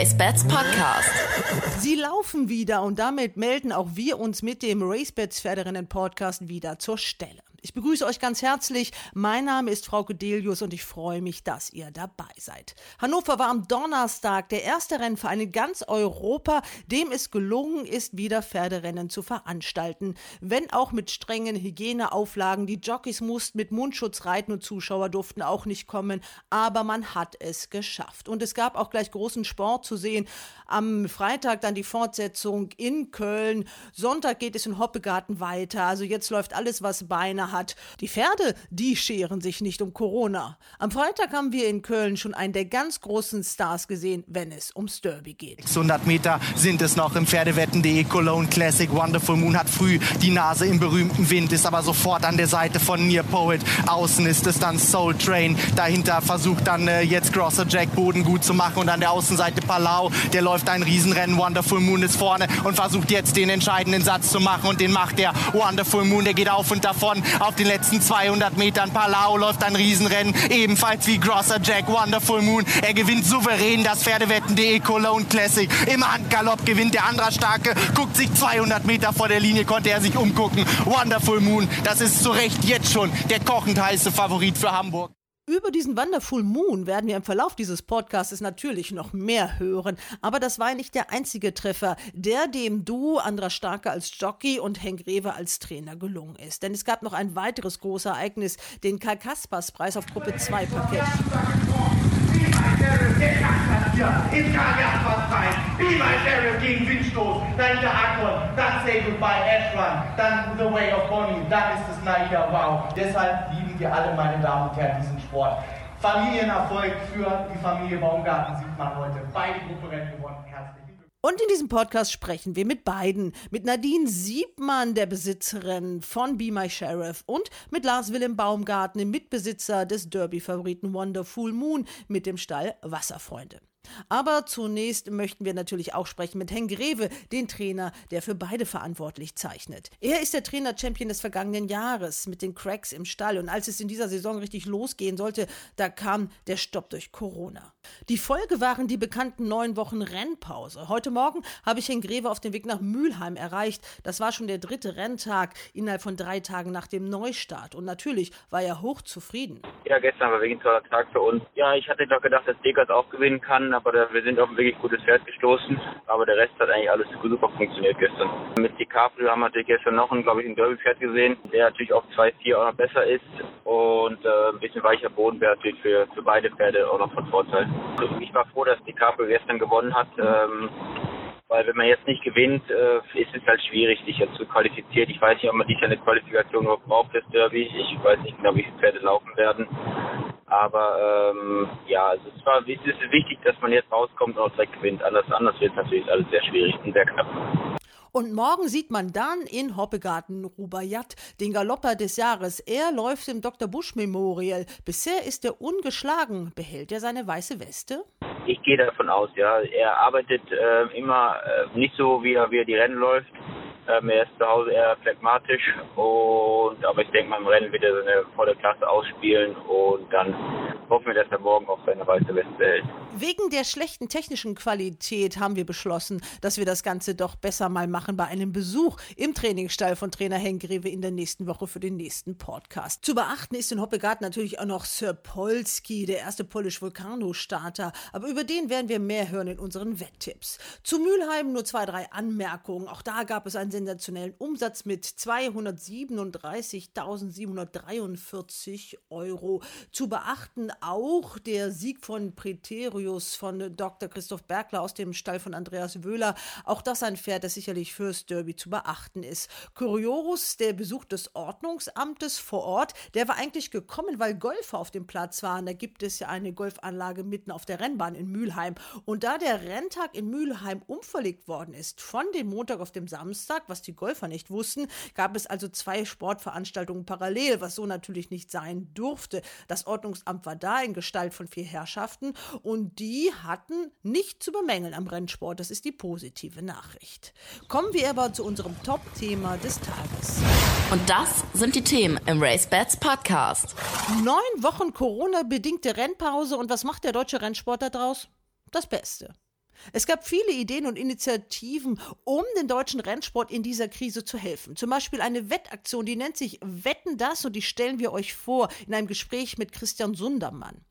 RaceBets Podcast. Sie laufen wieder und damit melden auch wir uns mit dem RaceBets Pferderinnen Podcast wieder zur Stelle. Ich begrüße euch ganz herzlich. Mein Name ist Frau Delius und ich freue mich, dass ihr dabei seid. Hannover war am Donnerstag der erste Rennverein in ganz Europa, dem es gelungen ist, wieder Pferderennen zu veranstalten. Wenn auch mit strengen Hygieneauflagen. Die Jockeys mussten mit Mundschutz reiten und Zuschauer durften auch nicht kommen. Aber man hat es geschafft. Und es gab auch gleich großen Sport zu sehen. Am Freitag dann die Fortsetzung in Köln. Sonntag geht es in Hoppegarten weiter. Also jetzt läuft alles, was Beine hat. Die Pferde, die scheren sich nicht um Corona. Am Freitag haben wir in Köln schon einen der ganz großen Stars gesehen, wenn es ums Derby geht. 600 Meter sind es noch im Pferdewetten.de Cologne Classic. Wonderful Moon hat früh die Nase im berühmten Wind, ist aber sofort an der Seite von Near Poet. Außen ist es dann Soul Train. Dahinter versucht dann äh, jetzt Grosser Jack Boden gut zu machen und an der Außenseite Palau. Der läuft ein Riesenrennen. Wonderful Moon ist vorne und versucht jetzt den entscheidenden Satz zu machen und den macht der Wonderful Moon. Der geht auf und davon auf den letzten 200 Metern. Palau läuft ein Riesenrennen, ebenfalls wie Grosser Jack, Wonderful Moon. Er gewinnt souverän das Pferdewetten.de Cologne Classic. Im Handgalopp gewinnt der andere Starke, guckt sich 200 Meter vor der Linie, konnte er sich umgucken. Wonderful Moon, das ist zu Recht jetzt schon der kochend heiße Favorit für Hamburg. Über diesen Wonderful Moon werden wir im Verlauf dieses Podcasts natürlich noch mehr hören. Aber das war nicht der einzige Treffer, der dem Duo Andra Starke als Jockey und Henk Rewe als Trainer gelungen ist. Denn es gab noch ein weiteres großes Ereignis, den Karl Kaspers Preis auf Gruppe 2 Paket. Ist Kaviar-Preis. Be my Sheriff gegen Windstoß. Dann der Akron. Dann Say Goodbye Ash Run. Dann The Way of Bonnie. Dann ist es Naida Wow. Deshalb wir alle, meine Damen und Herren, diesen Sport. Familienerfolg für die Familie Baumgarten sieht man heute. Beide Gruppenrennen gewonnen. Herzlichen Glückwunsch. Und in diesem Podcast sprechen wir mit beiden. Mit Nadine Siebmann, der Besitzerin von Be My Sheriff, und mit Lars Willem Baumgarten, dem Mitbesitzer des Derby-Favoriten Wonderful Moon mit dem Stall Wasserfreunde. Aber zunächst möchten wir natürlich auch sprechen mit Henk Greve, den Trainer, der für beide verantwortlich zeichnet. Er ist der Trainer-Champion des vergangenen Jahres mit den Cracks im Stall. Und als es in dieser Saison richtig losgehen sollte, da kam der Stopp durch Corona. Die Folge waren die bekannten neun Wochen Rennpause. Heute Morgen habe ich Henk Greve auf dem Weg nach Mülheim erreicht. Das war schon der dritte Renntag innerhalb von drei Tagen nach dem Neustart. Und natürlich war er hochzufrieden. Ja, gestern war ein toller Tag für uns. Ja, ich hatte doch gedacht, dass Degas auch gewinnen kann, aber da, wir sind auf ein wirklich gutes Pferd gestoßen. Aber der Rest hat eigentlich alles super funktioniert gestern. Mit DiCaprio haben wir natürlich gestern noch ein, glaube ich, ein Derby-Pferd gesehen, der natürlich auf 2-4 auch noch besser ist. Und äh, ein bisschen weicher Boden wäre natürlich für, für beide Pferde auch noch von Vorteil. Ich war froh, dass DiCaprio gestern gewonnen hat. Ähm, weil wenn man jetzt nicht gewinnt, äh, ist es halt schwierig, sich jetzt zu qualifizieren. Ich weiß nicht, ob man dich eine Qualifikation überhaupt braucht fürs Derby. Ich weiß nicht genau, wie viele Pferde laufen werden. Aber ähm, ja, also es, war, es ist wichtig, dass man jetzt rauskommt und auch direkt gewinnt. Anders, anders wird es natürlich alles sehr schwierig und sehr knapp. Und morgen sieht man dann in Hoppegarten Rubaiyat, den Galopper des Jahres. Er läuft im Dr. Busch Memorial. Bisher ist er ungeschlagen. Behält er seine weiße Weste? Ich gehe davon aus, ja. Er arbeitet äh, immer äh, nicht so, wie er, wie er die Rennen läuft. Ähm, er ist zu Hause eher phlegmatisch und aber ich denke mal im Rennen wird er seine volle Klasse ausspielen und dann hoffen wir, dass er morgen auch seine weiße Weste behält. Wegen der schlechten technischen Qualität haben wir beschlossen, dass wir das Ganze doch besser mal machen bei einem Besuch im Trainingsstall von Trainer Henk Greve in der nächsten Woche für den nächsten Podcast. Zu beachten ist in Hoppegarten natürlich auch noch Sir Polski, der erste polnisch Vulkano-Starter. Aber über den werden wir mehr hören in unseren Wetttipps. Zu Mülheim nur zwei, drei Anmerkungen. Auch da gab es einen sensationellen Umsatz mit 237.743 Euro. Zu beachten auch der Sieg von Preterius von Dr. Christoph Bergler aus dem Stall von Andreas Wöhler. Auch das ein Pferd, das sicherlich fürs Derby zu beachten ist. Curiorus, der Besuch des Ordnungsamtes vor Ort, der war eigentlich gekommen, weil Golfer auf dem Platz waren. Da gibt es ja eine Golfanlage mitten auf der Rennbahn in Mülheim. Und da der Renntag in Mülheim umverlegt worden ist von dem Montag auf dem Samstag, was die Golfer nicht wussten, gab es also zwei Sportveranstaltungen parallel, was so natürlich nicht sein durfte. Das Ordnungsamt war da in Gestalt von vier Herrschaften und die hatten nicht zu bemängeln am Rennsport. Das ist die positive Nachricht. Kommen wir aber zu unserem Top-Thema des Tages. Und das sind die Themen im RaceBets Podcast. Neun Wochen Corona-bedingte Rennpause und was macht der deutsche Rennsport daraus? Das Beste. Es gab viele Ideen und Initiativen, um den deutschen Rennsport in dieser Krise zu helfen. Zum Beispiel eine Wettaktion, die nennt sich Wetten das und die stellen wir euch vor in einem Gespräch mit Christian Sundermann.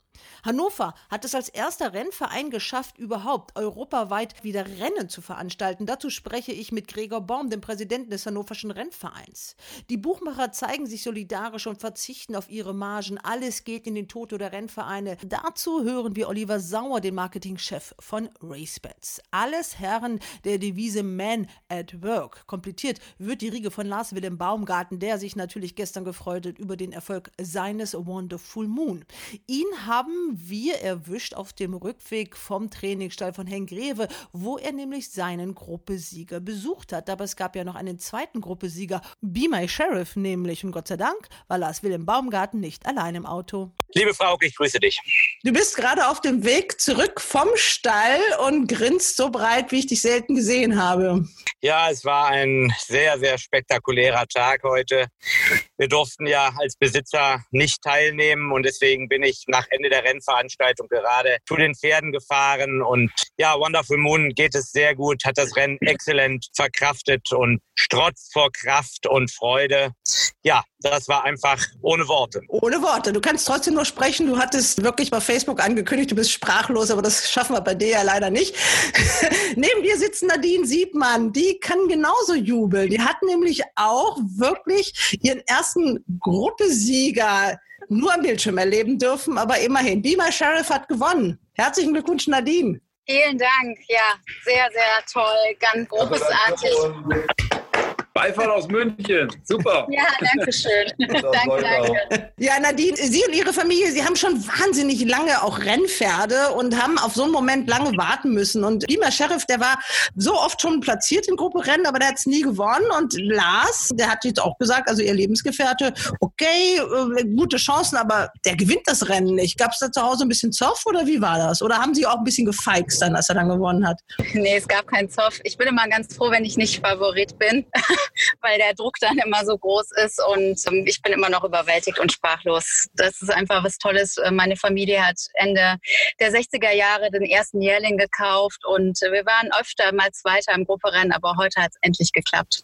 Hannover hat es als erster Rennverein geschafft, überhaupt europaweit wieder Rennen zu veranstalten. Dazu spreche ich mit Gregor Baum, dem Präsidenten des Hannoverschen Rennvereins. Die Buchmacher zeigen sich solidarisch und verzichten auf ihre Margen. Alles geht in den Toto der Rennvereine. Dazu hören wir Oliver Sauer, den Marketingchef von RaceBets. Alles Herren der Devise Man at Work. Komplettiert wird die Riege von Lars Willem Baumgarten, der sich natürlich gestern gefreut hat über den Erfolg seines Wonderful Moon. Ihn haben wir erwischt auf dem Rückweg vom Trainingsstall von Herrn Greve, wo er nämlich seinen Gruppesieger besucht hat. Aber es gab ja noch einen zweiten Gruppesieger, Be My Sheriff nämlich. Und Gott sei Dank war Lars Willem Baumgarten nicht allein im Auto. Liebe Frau, ich grüße dich. Du bist gerade auf dem Weg zurück vom Stall und grinst so breit, wie ich dich selten gesehen habe. Ja, es war ein sehr, sehr spektakulärer Tag heute. Wir durften ja als Besitzer nicht teilnehmen und deswegen bin ich nach Ende der Rennveranstaltung gerade zu den Pferden gefahren und ja, Wonderful Moon geht es sehr gut, hat das Rennen exzellent verkraftet und strotzt vor Kraft und Freude. Ja, das war einfach ohne Worte. Ohne Worte. Du kannst trotzdem nur sprechen. Du hattest wirklich bei Facebook angekündigt, du bist sprachlos, aber das schaffen wir bei dir ja leider nicht. Neben dir sitzt Nadine Siebmann. Die kann genauso jubeln. Die hat nämlich auch wirklich ihren ersten Gruppesieger nur am Bildschirm erleben dürfen, aber immerhin. Beamer Sheriff hat gewonnen. Herzlichen Glückwunsch, Nadine. Vielen Dank. Ja, sehr, sehr toll. Ganz also großartig. Beifall aus München. Super. Ja, danke schön. danke, danke. Ja, Nadine, Sie und Ihre Familie, Sie haben schon wahnsinnig lange auch Rennpferde und haben auf so einen Moment lange warten müssen. Und Beamer Sheriff, der war so oft schon platziert in Gruppe Rennen, aber der hat es nie gewonnen. Und Lars, der hat jetzt auch gesagt, also Ihr Lebensgefährte, okay, äh, gute Chancen, aber der gewinnt das Rennen nicht. Gab es da zu Hause ein bisschen Zoff oder wie war das? Oder haben Sie auch ein bisschen gefeixt dann, als er dann gewonnen hat? Nee, es gab keinen Zoff. Ich bin immer ganz froh, wenn ich nicht Favorit bin. weil der Druck dann immer so groß ist und ähm, ich bin immer noch überwältigt und sprachlos. Das ist einfach was Tolles. Äh, meine Familie hat Ende der 60er Jahre den ersten Jährling gekauft und wir waren öfter mal Zweiter im Grupperennen, aber heute hat es endlich geklappt.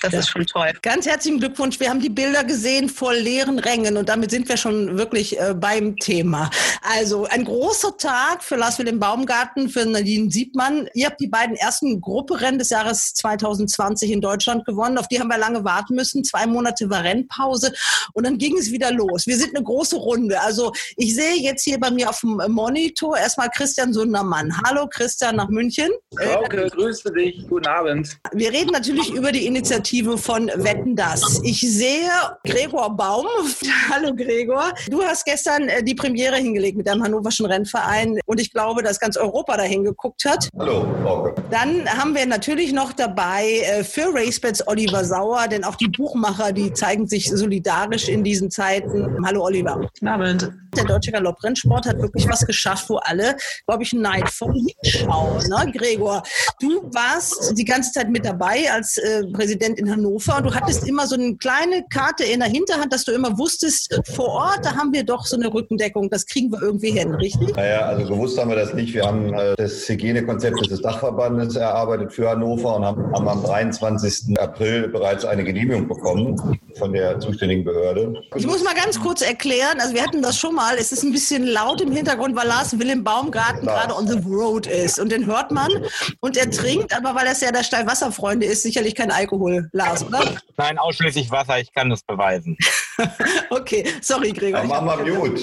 Das ja. ist schon toll. Ganz herzlichen Glückwunsch. Wir haben die Bilder gesehen vor leeren Rängen und damit sind wir schon wirklich äh, beim Thema. Also ein großer Tag für Lars Wilhelm Baumgarten, für Nadine Siebmann. Ihr habt die beiden ersten Grupperennen des Jahres 2020 in Deutschland gewonnen. Auf die haben wir lange warten müssen. Zwei Monate war Rennpause und dann ging es wieder los. Wir sind eine große Runde. Also ich sehe jetzt hier bei mir auf dem Monitor erstmal Christian Sundermann. Hallo Christian nach München. Frauke, grüße dich. Guten Abend. Wir reden natürlich über die Initiative von Wetten das. Ich sehe Gregor Baum. Hallo Gregor. Du hast gestern äh, die Premiere hingelegt mit deinem Hannoverschen Rennverein und ich glaube, dass ganz Europa dahin geguckt hat. Hallo, Frauke. Dann haben wir natürlich noch dabei äh, für RaceBets Oliver Oliver Sauer, denn auch die Buchmacher, die zeigen sich solidarisch in diesen Zeiten. Hallo Oliver. Guten Abend. Der Deutsche Galopprennsport hat wirklich was geschafft, wo alle, glaube ich, neidvoll hinschauen. Ne? Gregor, du warst die ganze Zeit mit dabei als äh, Präsident in Hannover und du hattest immer so eine kleine Karte in der Hinterhand, dass du immer wusstest, vor Ort, da haben wir doch so eine Rückendeckung, das kriegen wir irgendwie hin, richtig? Naja, also gewusst haben wir das nicht. Wir haben äh, das Hygienekonzept des Dachverbandes erarbeitet für Hannover und haben, haben am 23. April bereits eine Genehmigung bekommen von der zuständigen Behörde. Ich muss mal ganz kurz erklären, also wir hatten das schon mal, es ist ein bisschen laut im Hintergrund, weil Lars Willem Baumgarten gerade on the road ist und den hört man und er trinkt, aber weil er ja der Steilwasserfreunde ist, sicherlich kein Alkohol, Lars, oder? Nein, ausschließlich Wasser, ich kann das beweisen. okay, sorry Gregor. Ja, mach mal Mute.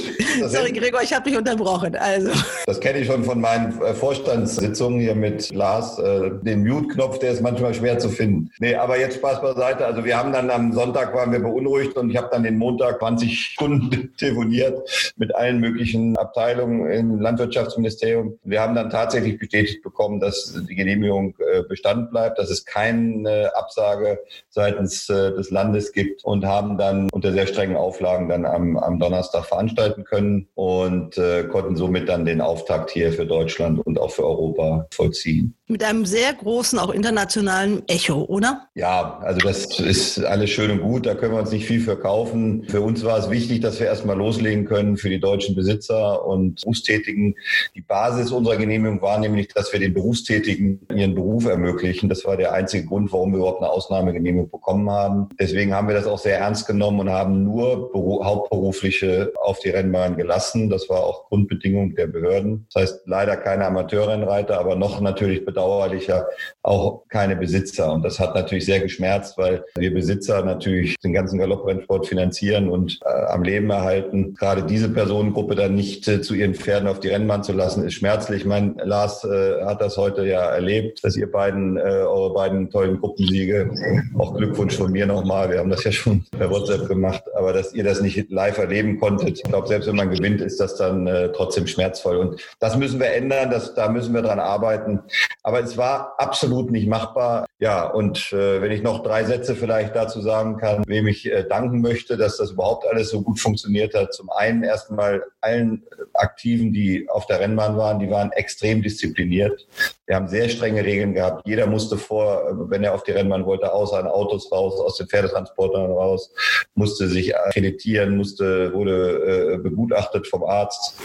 sorry Gregor, ich habe dich unterbrochen. Also. Das kenne ich schon von meinen äh, Vorstandssitzungen hier mit Lars. Äh, den Mute-Knopf, der ist manchmal schwer zu finden. Nee, aber jetzt Spaß beiseite. Also wir haben dann am Sonntag waren wir beunruhigt und ich habe dann den Montag 20 Stunden telefoniert mit allen möglichen Abteilungen im Landwirtschaftsministerium. Wir haben dann tatsächlich bestätigt bekommen, dass die Genehmigung äh, Bestand bleibt, dass es keine Absage seitens äh, des Landes gibt und haben dann unter sehr strengen Auflagen dann am, am Donnerstag veranstalten können und äh, konnten somit dann den Auftakt hier für Deutschland und auch für Europa vollziehen. Mit einem sehr großen, auch internationalen Echo, oder? Ja, also das ist alles schön und gut. Da können wir uns nicht viel für kaufen. Für uns war es wichtig, dass wir erstmal loslegen können für die deutschen Besitzer und Berufstätigen. Die Basis unserer Genehmigung war nämlich, dass wir den Berufstätigen ihren Beruf ermöglichen. Das war der einzige Grund, warum wir überhaupt eine Ausnahmegenehmigung bekommen haben. Deswegen haben wir das auch sehr ernst genommen und haben nur Hauptberufliche auf die Rennbahn gelassen. Das war auch Grundbedingung der Behörden. Das heißt leider keine Amateurrennreiter, aber noch natürlich bedauerlicher auch keine Besitzer. Und das hat natürlich sehr geschmerzt, weil wir Besitzer natürlich den ganzen Galopprennsport finanzieren und äh, am Leben erhalten. Gerade diese Personengruppe dann nicht äh, zu ihren Pferden auf die Rennbahn zu lassen, ist schmerzlich. Mein Lars äh, hat das heute ja erlebt, dass ihr beiden äh, eure beiden tollen Gruppensiege, auch Glückwunsch von mir nochmal, wir haben das ja schon per WhatsApp gemacht, aber dass ihr das nicht live erleben konntet. Ich glaube, selbst wenn man gewinnt, ist das dann äh, trotzdem schmerzvoll. Und das müssen wir ändern, das, da müssen wir dran arbeiten. Aber es war absolut nicht machbar. Ja, und äh, wenn ich noch drei Sätze vielleicht dazu sagen kann, wem ich äh, danken möchte, dass das überhaupt alles so gut funktioniert hat. Zum einen erstmal allen Aktiven, die auf der Rennbahn waren, die waren extrem diszipliniert. Wir haben sehr strenge Regeln gehabt. Jeder musste vor, wenn er auf die Rennbahn wollte, außer an Autos raus, aus den Pferdetransportern raus, musste sich akkreditieren, musste, wurde äh, begutachtet vom Arzt.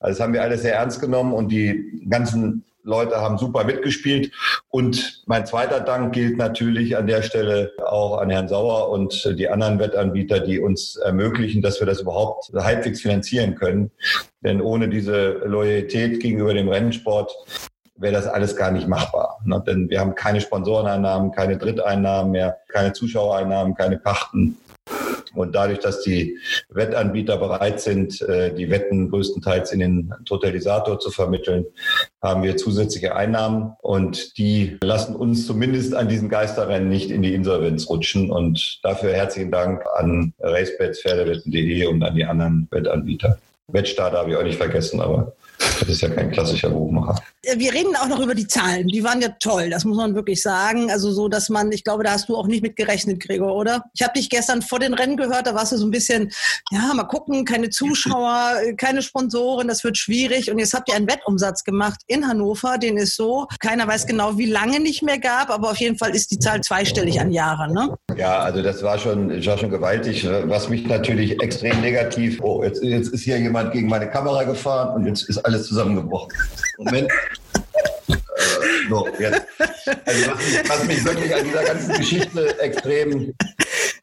Also das haben wir alles sehr ernst genommen und die ganzen Leute haben super mitgespielt. Und mein zweiter Dank gilt natürlich an der Stelle auch an Herrn Sauer und die anderen Wettanbieter, die uns ermöglichen, dass wir das überhaupt halbwegs finanzieren können. Denn ohne diese Loyalität gegenüber dem Rennsport wäre das alles gar nicht machbar. Ne? Denn wir haben keine Sponsoreneinnahmen, keine Dritteinnahmen mehr, keine Zuschauereinnahmen, keine Pachten. Und dadurch, dass die Wettanbieter bereit sind, äh, die Wetten größtenteils in den Totalisator zu vermitteln, haben wir zusätzliche Einnahmen und die lassen uns zumindest an diesem Geisterrennen nicht in die Insolvenz rutschen. Und dafür herzlichen Dank an Racebets, Pferdewetten.de und an die anderen Wettanbieter. Wettstarter habe ich auch nicht vergessen, aber das ist ja kein klassischer Buchmacher. Wir reden auch noch über die Zahlen. Die waren ja toll, das muss man wirklich sagen. Also so, dass man, ich glaube, da hast du auch nicht mit gerechnet, Gregor, oder? Ich habe dich gestern vor den Rennen gehört, da warst du so ein bisschen, ja, mal gucken, keine Zuschauer, keine Sponsoren, das wird schwierig. Und jetzt habt ihr einen Wettumsatz gemacht in Hannover, den es so, keiner weiß genau, wie lange nicht mehr gab, aber auf jeden Fall ist die Zahl zweistellig an Jahren, ne? Ja, also das war schon, war schon gewaltig, was mich natürlich extrem negativ, oh, jetzt, jetzt ist hier jemand gegen meine Kamera gefahren und jetzt ist alles zusammengebrochen. Moment. äh, so, jetzt. Also was, was mich wirklich an dieser ganzen Geschichte extrem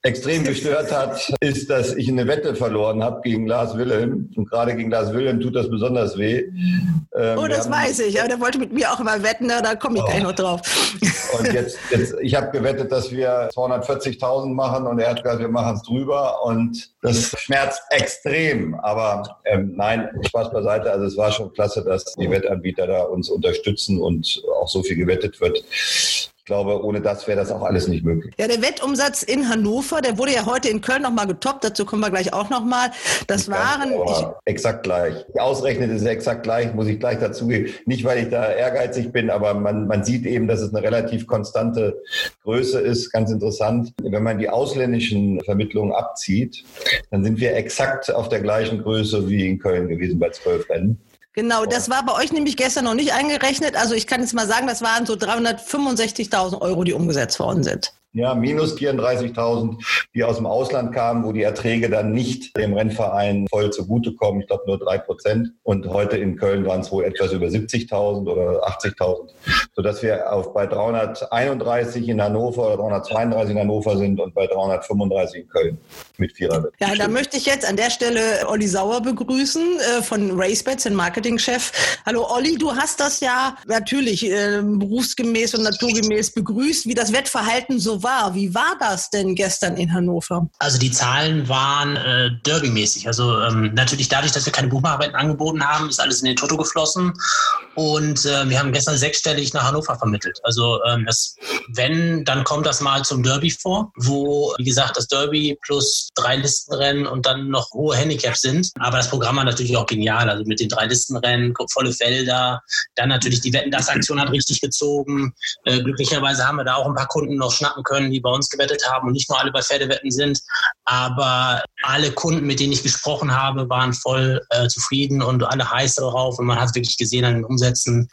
extrem gestört hat, ist, dass ich eine Wette verloren habe gegen Lars Wilhelm. Und gerade gegen Lars Wilhelm tut das besonders weh. Ähm, oh, das weiß ich. Aber der wollte mit mir auch immer wetten, ne? da komme ich oh. gleich noch drauf. Und jetzt, jetzt ich habe gewettet, dass wir 240.000 machen und er hat gesagt, wir machen es drüber. Und das schmerzt extrem. Aber ähm, nein, Spaß beiseite. Also es war schon klasse, dass die Wettanbieter da uns unterstützen und auch so viel gewettet wird glaube, ohne das wäre das auch alles nicht möglich. Ja, der Wettumsatz in Hannover, der wurde ja heute in Köln nochmal getoppt. Dazu kommen wir gleich auch nochmal. Das nicht waren. Ganz, exakt gleich. Ausrechnet ist exakt gleich, muss ich gleich dazugeben. Nicht, weil ich da ehrgeizig bin, aber man, man sieht eben, dass es eine relativ konstante Größe ist. Ganz interessant. Wenn man die ausländischen Vermittlungen abzieht, dann sind wir exakt auf der gleichen Größe wie in Köln gewesen bei zwölf Rennen. Genau, das war bei euch nämlich gestern noch nicht eingerechnet. Also ich kann jetzt mal sagen, das waren so 365.000 Euro, die umgesetzt worden sind. Ja, minus 34.000, die aus dem Ausland kamen, wo die Erträge dann nicht dem Rennverein voll zugutekommen. Ich glaube nur drei Prozent. Und heute in Köln waren es wohl etwas über 70.000 oder 80.000, sodass wir auf bei 331 in Hannover oder 332 in Hannover sind und bei 335 in Köln mit Vierer. Ja, da möchte ich jetzt an der Stelle Olli Sauer begrüßen äh, von RaceBets, den Marketingchef. Hallo Olli, du hast das ja natürlich äh, berufsgemäß und naturgemäß begrüßt, wie das Wettverhalten so war. Wie war das denn gestern in Hannover? Also die Zahlen waren äh, derbymäßig. Also ähm, natürlich dadurch, dass wir keine Buchmacherwetten angeboten haben, ist alles in den Toto geflossen. Und äh, wir haben gestern sechsstellig nach Hannover vermittelt. Also ähm, das, wenn, dann kommt das mal zum Derby vor, wo, wie gesagt, das Derby plus drei Listenrennen und dann noch hohe Handicaps sind. Aber das Programm war natürlich auch genial. Also mit den drei Listenrennen, volle Felder. Dann natürlich die Wetten, das Aktion hat richtig gezogen. Äh, glücklicherweise haben wir da auch ein paar Kunden noch schnappen können, die bei uns gewettet haben und nicht nur alle bei Pferdewetten sind. Aber alle Kunden, mit denen ich gesprochen habe, waren voll äh, zufrieden und alle heiß darauf. Und man hat wirklich gesehen an den Umsätzen,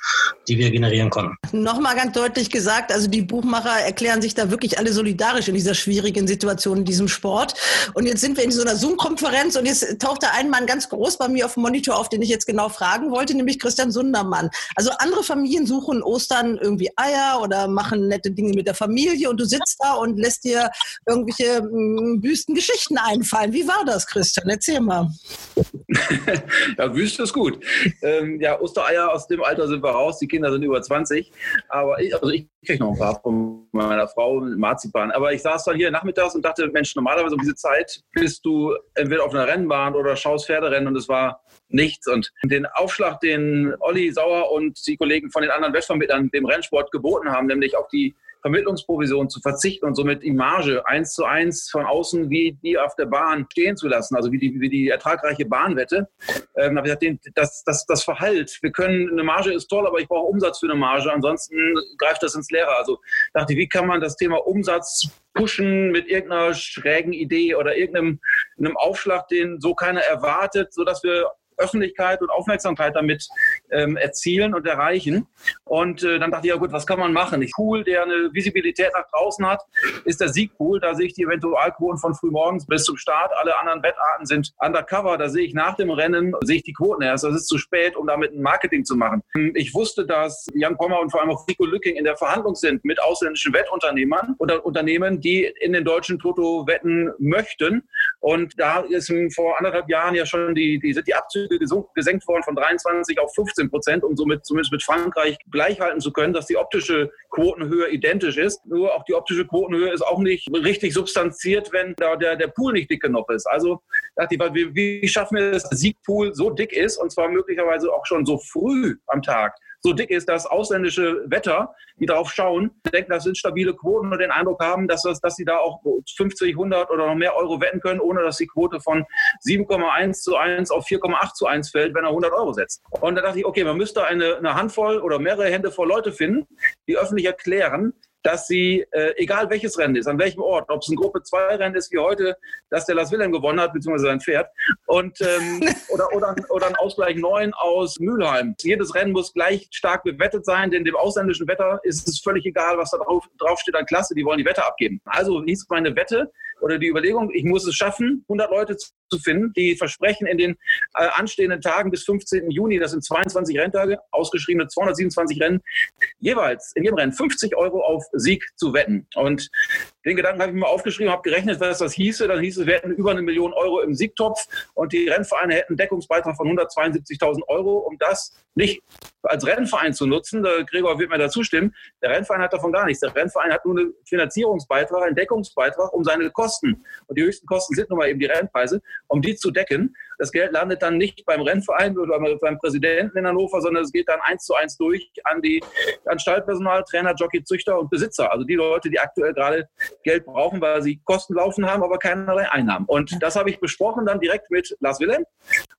die wir generieren konnten. Nochmal ganz deutlich gesagt, also die Buchmacher erklären sich da wirklich alle solidarisch in dieser schwierigen Situation in diesem Sport. Und jetzt sind wir in so einer Zoom-Konferenz und jetzt taucht da ein Mann ganz groß bei mir auf dem Monitor auf, den ich jetzt genau fragen wollte, nämlich Christian Sundermann. Also andere Familien suchen Ostern irgendwie Eier oder machen nette Dinge mit der Familie und du sitzt da und lässt dir irgendwelche mm, wüsten Geschichten einfallen. Wie war das, Christian? Erzähl mal. ja, wüst ist gut. Ähm, ja, Ostereier aus dem Alter sind wir raus. Die Kinder sind über 20. Aber ich, also ich kriege noch ein paar von meiner Frau Marzipan. Aber ich saß dann hier nachmittags und dachte, Mensch, normalerweise um diese Zeit bist du entweder auf einer Rennbahn oder schaust Pferderennen und es war nichts. Und den Aufschlag, den Olli Sauer und die Kollegen von den anderen Wettvermittlern dem Rennsport geboten haben, nämlich auf die Vermittlungsprovision zu verzichten und somit die Marge eins zu eins von außen wie die auf der Bahn stehen zu lassen, also wie die, wie die ertragreiche Bahnwette. Ähm, habe ich gesagt, das, das, das Verhalt, wir können, eine Marge ist toll, aber ich brauche Umsatz für eine Marge, ansonsten greift das ins Leere. Also dachte ich, wie kann man das Thema Umsatz pushen mit irgendeiner schrägen Idee oder irgendeinem einem Aufschlag, den so keiner erwartet, sodass wir Öffentlichkeit und Aufmerksamkeit damit ähm, erzielen und erreichen. Und äh, dann dachte ich, ja gut, was kann man machen? Ich Pool, der eine Visibilität nach draußen hat, ist der Siegpool. Da sehe ich die Eventualquoten von frühmorgens bis zum Start. Alle anderen Wettarten sind undercover. Da sehe ich nach dem Rennen, sehe ich die Quoten erst. Das ist zu spät, um damit ein Marketing zu machen. Ich wusste, dass Jan Pommer und vor allem auch Rico Lücking in der Verhandlung sind mit ausländischen Wettunternehmern oder Unternehmen, die in den deutschen Toto wetten möchten. Und da ist vor anderthalb Jahren ja schon die, die sind die Abzüge gesenkt worden von 23 auf 15 Prozent, um somit zumindest mit Frankreich gleichhalten zu können, dass die optische Quotenhöhe identisch ist. Nur auch die optische Quotenhöhe ist auch nicht richtig substanziert, wenn da der, der Pool nicht dick genug ist. Also dachte ich, wie, wie schaffen wir es, dass der Siegpool so dick ist und zwar möglicherweise auch schon so früh am Tag, so dick ist, dass ausländische Wetter, die darauf schauen, denken, das sind stabile Quoten und den Eindruck haben, dass, das, dass sie da auch 50, 100 oder noch mehr Euro wetten können, ohne dass die Quote von 7,1 zu 1 auf 4,8 zu 1 fällt, wenn er 100 Euro setzt. Und da dachte ich, okay, man müsste eine, eine Handvoll oder mehrere Hände voll Leute finden, die öffentlich erklären, dass sie, äh, egal welches Rennen ist, an welchem Ort, ob es ein Gruppe 2 Rennen ist wie heute, dass der Las Wilhelm gewonnen hat, beziehungsweise sein Pferd, und, ähm, oder, oder, oder ein Ausgleich 9 aus Mülheim. Jedes Rennen muss gleich stark bewettet sein, denn dem ausländischen Wetter ist es völlig egal, was da drauf, drauf steht an Klasse, die wollen die Wette abgeben. Also hieß meine Wette oder die Überlegung, ich muss es schaffen, 100 Leute zu finden, die versprechen in den äh, anstehenden Tagen bis 15. Juni, das sind 22 Renntage, ausgeschriebene 227 Rennen, jeweils in jedem Rennen 50 Euro auf Sieg zu wetten. Und den Gedanken habe ich mir aufgeschrieben, habe gerechnet, was das hieße. Dann hieß es, wir hätten über eine Million Euro im Siegtopf und die Rennvereine hätten einen Deckungsbeitrag von 172.000 Euro, um das nicht als Rennverein zu nutzen. Der Gregor wird mir dazu stimmen. Der Rennverein hat davon gar nichts. Der Rennverein hat nur einen Finanzierungsbeitrag, einen Deckungsbeitrag um seine Kosten. Und die höchsten Kosten sind nun mal eben die Rennpreise um die zu decken. Das Geld landet dann nicht beim Rennverein oder beim Präsidenten in Hannover, sondern es geht dann eins zu eins durch an die an Stallpersonal, Trainer, Jockey, Züchter und Besitzer. Also die Leute, die aktuell gerade Geld brauchen, weil sie Kosten laufen haben, aber keinerlei Einnahmen. Und das habe ich besprochen dann direkt mit Lars Wilhelm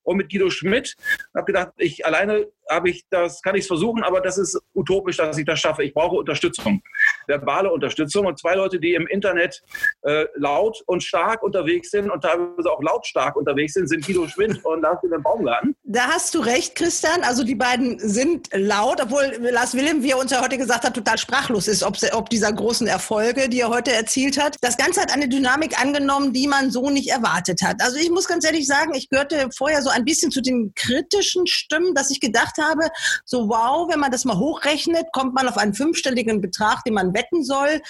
und mit Guido Schmidt. Ich habe gedacht, ich alleine habe ich das, kann ich es versuchen, aber das ist utopisch, dass ich das schaffe. Ich brauche Unterstützung, verbale Unterstützung und zwei Leute, die im Internet äh, laut und stark unterwegs sind und teilweise auch lautstark unterwegs sind, sind Guido Schmidt und Lars Wilhelm Baumgarten. Da hast du recht, Christian. Also die beiden sind laut, obwohl Lars Wilhelm, wie er uns ja heute gesagt hat, total sprachlos ist, ob, ob dieser großen Erfolge, die er heute erzielt hat. Das Ganze hat eine Dynamik angenommen, die man so nicht erwartet hat. Also ich muss ganz ehrlich sagen, ich gehörte vorher so ein bisschen zu den kritischen Stimmen, dass ich gedacht habe, so wow, wenn man das mal hochrechnet, kommt man auf einen fünfstelligen Betrag, den man wetten soll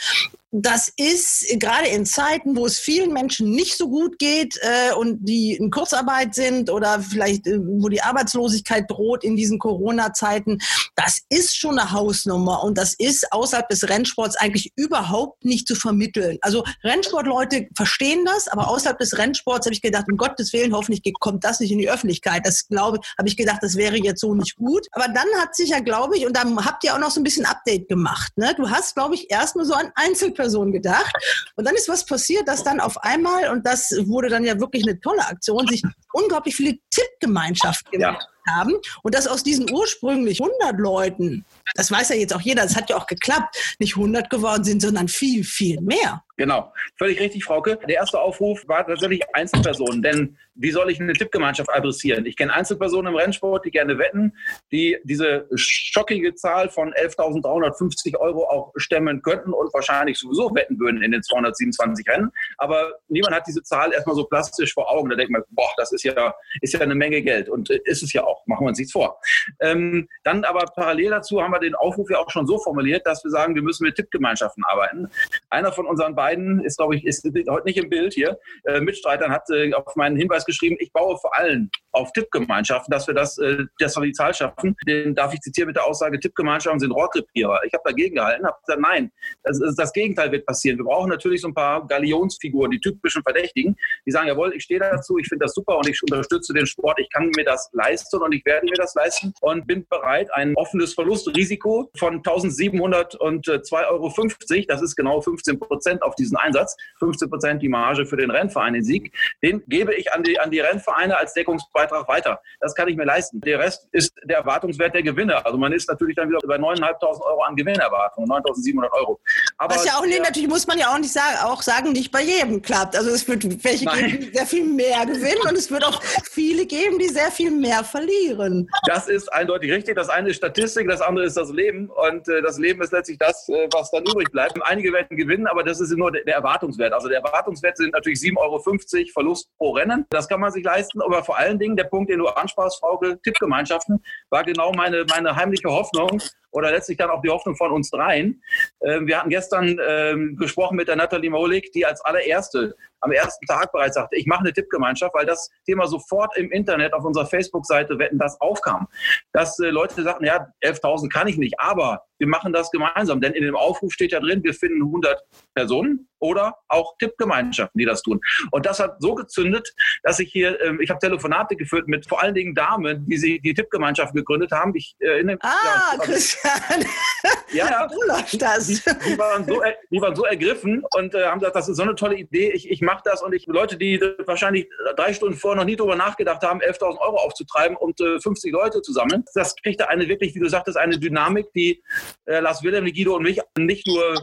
das ist gerade in Zeiten, wo es vielen Menschen nicht so gut geht äh, und die in Kurzarbeit sind oder vielleicht, äh, wo die Arbeitslosigkeit droht in diesen Corona-Zeiten, das ist schon eine Hausnummer und das ist außerhalb des Rennsports eigentlich überhaupt nicht zu vermitteln. Also Rennsportleute verstehen das, aber außerhalb des Rennsports habe ich gedacht, um Gottes Willen, hoffentlich kommt das nicht in die Öffentlichkeit. Das glaube, habe ich gedacht, das wäre jetzt so nicht gut. Aber dann hat sich ja, glaube ich, und da habt ihr auch noch so ein bisschen Update gemacht. Ne? Du hast, glaube ich, erst nur so an Einzelpersonen Person gedacht. Und dann ist was passiert, dass dann auf einmal, und das wurde dann ja wirklich eine tolle Aktion, sich unglaublich viele Tippgemeinschaften gemacht ja. haben. Und dass aus diesen ursprünglich 100 Leuten, das weiß ja jetzt auch jeder, das hat ja auch geklappt, nicht 100 geworden sind, sondern viel, viel mehr. Genau, völlig richtig, Frauke. Der erste Aufruf war tatsächlich Einzelpersonen, denn wie soll ich eine Tippgemeinschaft adressieren? Ich kenne Einzelpersonen im Rennsport, die gerne wetten, die diese schockige Zahl von 11.350 Euro auch stemmen könnten und wahrscheinlich sowieso wetten würden in den 227 Rennen. Aber niemand hat diese Zahl erstmal so plastisch vor Augen. Da denkt man, boah, das ist ja, ist ja eine Menge Geld. Und äh, ist es ja auch, machen wir uns nichts vor. Ähm, dann aber parallel dazu haben wir den Aufruf ja auch schon so formuliert, dass wir sagen, wir müssen mit Tippgemeinschaften arbeiten. Einer von unseren beiden ist, glaube ich, ist heute nicht im Bild hier. Äh, Mitstreitern hat äh, auf meinen Hinweis geschrieben, ich baue vor allem auf Tippgemeinschaften, dass wir das, äh, dass wir die Zahl schaffen. Den darf ich zitieren mit der Aussage, Tippgemeinschaften sind Rohrkrepierer. Ich habe dagegen gehalten, habe gesagt, nein, das, das, Gegenteil wird passieren. Wir brauchen natürlich so ein paar Galionsfiguren, die typischen Verdächtigen, die sagen, jawohl, ich stehe dazu, ich finde das super und ich unterstütze den Sport, ich kann mir das leisten und ich werde mir das leisten und bin bereit, ein offenes Verlustrisiko von 1702,50 Euro, das ist genau 15 Prozent auf diesen Einsatz, 15 Prozent die Marge für den Rennverein, den Sieg, den gebe ich an die, an die Rennvereine als Deckungsbeitrag weiter. Das kann ich mir leisten. Der Rest ist der Erwartungswert der Gewinne. Also man ist natürlich dann wieder bei 9.500 Euro an Gewinnerwartung, 9.700 Euro. Aber Was ja auch nicht, natürlich muss man ja auch nicht sagen, auch sagen, nicht bei jedem klappt. Also es wird welche Nein. geben, die sehr viel mehr gewinnen und es wird auch viele geben, die sehr viel mehr verlieren. Das ist eindeutig richtig. Das eine ist Statistik, das andere ist das Leben und äh, das Leben ist letztlich das, äh, was dann übrig bleibt. Einige werden gewinnen, aber das ist nur der, der Erwartungswert. Also der Erwartungswert sind natürlich 7,50 Euro Verlust pro Rennen. Das kann man sich leisten, aber vor allen Dingen der Punkt, den du ansprachst, Frauke, Tippgemeinschaften, war genau meine, meine heimliche Hoffnung oder letztlich dann auch die Hoffnung von uns dreien. Ähm, wir hatten gestern ähm, gesprochen mit der Nathalie Molik, die als allererste am ersten Tag bereits sagte, ich mache eine Tippgemeinschaft, weil das Thema sofort im Internet auf unserer Facebook-Seite Wetten das aufkam. Dass äh, Leute sagten, ja, 11.000 kann ich nicht, aber wir machen das gemeinsam. Denn in dem Aufruf steht ja drin, wir finden 100 Personen oder auch Tippgemeinschaften, die das tun. Und das hat so gezündet, dass ich hier, ähm, ich habe Telefonate geführt mit vor allen Dingen Damen, die sie die Tippgemeinschaften gegründet haben. Ich, äh, in dem, ah, ja, Christian. Ja, ja. das. Die, die, waren so, die waren so ergriffen und äh, haben gesagt, das ist so eine tolle Idee. Ich, ich mache das und ich Leute, die wahrscheinlich drei Stunden vorher noch nie darüber nachgedacht haben, 11.000 Euro aufzutreiben und äh, 50 Leute zu sammeln. Das kriegt da eine wirklich, wie du sagtest, eine Dynamik, die äh, Lars Wilhelm, Guido und mich nicht nur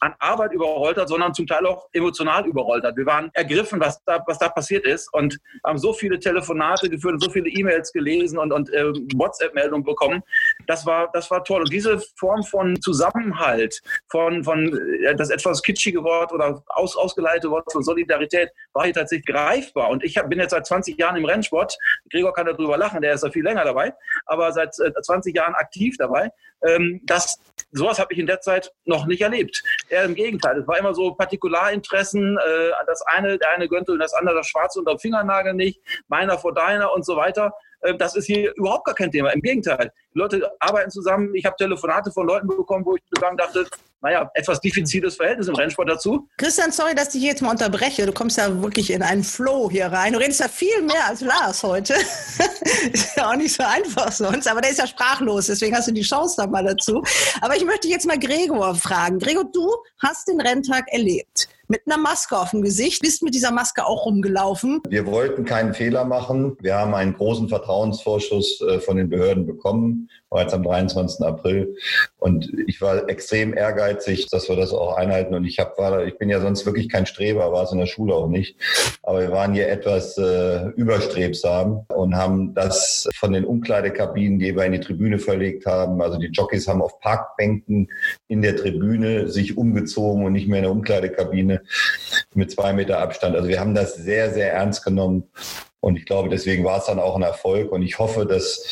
an Arbeit überrollt hat, sondern zum Teil auch emotional überrollt hat. Wir waren ergriffen, was da, was da passiert ist und haben so viele Telefonate geführt und so viele E-Mails gelesen und, und äh, WhatsApp-Meldungen bekommen. Das war, das war toll. Und diese Form von Zusammenhalt, von, von äh, das etwas kitschige Wort oder aus, ausgeleitete Wort von Solidarität war hier tatsächlich greifbar. Und ich hab, bin jetzt seit 20 Jahren im Rennsport. Gregor kann darüber lachen, der ist da viel länger dabei, aber seit äh, 20 Jahren aktiv dabei. Ähm, das, sowas habe ich in der Zeit noch nicht erlebt. Eher im Gegenteil. Es war immer so Partikularinteressen. Äh, das eine, der eine gönnte das andere das Schwarze unter dem Fingernagel nicht. Meiner vor deiner und so weiter. Äh, das ist hier überhaupt gar kein Thema. Im Gegenteil. Die Leute arbeiten zusammen. Ich habe Telefonate von Leuten bekommen, wo ich sogar dachte, naja, etwas diffiziles Verhältnis im Rennsport dazu. Christian, sorry, dass ich jetzt mal unterbreche. Du kommst ja wirklich in einen Flow hier rein. Du redest ja viel mehr als Lars heute. ist ja auch nicht so einfach sonst, aber der ist ja sprachlos, deswegen hast du die Chance da mal dazu. Aber ich möchte jetzt mal Gregor fragen. Gregor, du hast den Renntag erlebt mit einer Maske auf dem Gesicht, bist mit dieser Maske auch rumgelaufen. Wir wollten keinen Fehler machen. Wir haben einen großen Vertrauensvorschuss äh, von den Behörden bekommen, bereits am 23. April. Und ich war extrem ehrgeizig, dass wir das auch einhalten. Und ich hab, war, ich bin ja sonst wirklich kein Streber, war es in der Schule auch nicht. Aber wir waren hier etwas äh, überstrebsam und haben das von den Umkleidekabinen, die wir in die Tribüne verlegt haben. Also die Jockeys haben auf Parkbänken in der Tribüne sich umgezogen und nicht mehr in der Umkleidekabine mit zwei Meter Abstand. Also wir haben das sehr, sehr ernst genommen. Und ich glaube, deswegen war es dann auch ein Erfolg. Und ich hoffe, dass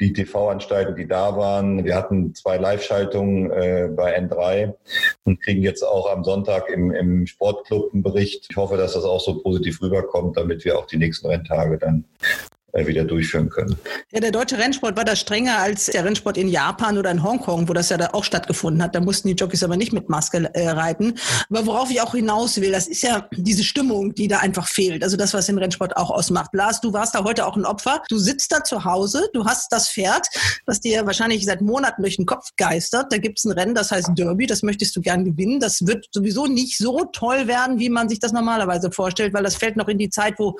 die TV-Anstalten, die da waren, wir hatten zwei Live-Schaltungen äh, bei N3 und kriegen jetzt auch am Sonntag im, im Sportclub einen Bericht. Ich hoffe, dass das auch so positiv rüberkommt, damit wir auch die nächsten Renntage dann wieder durchführen können. Ja, der deutsche Rennsport war da strenger als der Rennsport in Japan oder in Hongkong, wo das ja da auch stattgefunden hat. Da mussten die Jockeys aber nicht mit Maske äh, reiten. Aber worauf ich auch hinaus will, das ist ja diese Stimmung, die da einfach fehlt. Also das, was den Rennsport auch ausmacht. Lars, du warst da heute auch ein Opfer. Du sitzt da zu Hause, du hast das Pferd, was dir wahrscheinlich seit Monaten durch den Kopf geistert. Da gibt es ein Rennen, das heißt Derby, das möchtest du gern gewinnen. Das wird sowieso nicht so toll werden, wie man sich das normalerweise vorstellt, weil das fällt noch in die Zeit, wo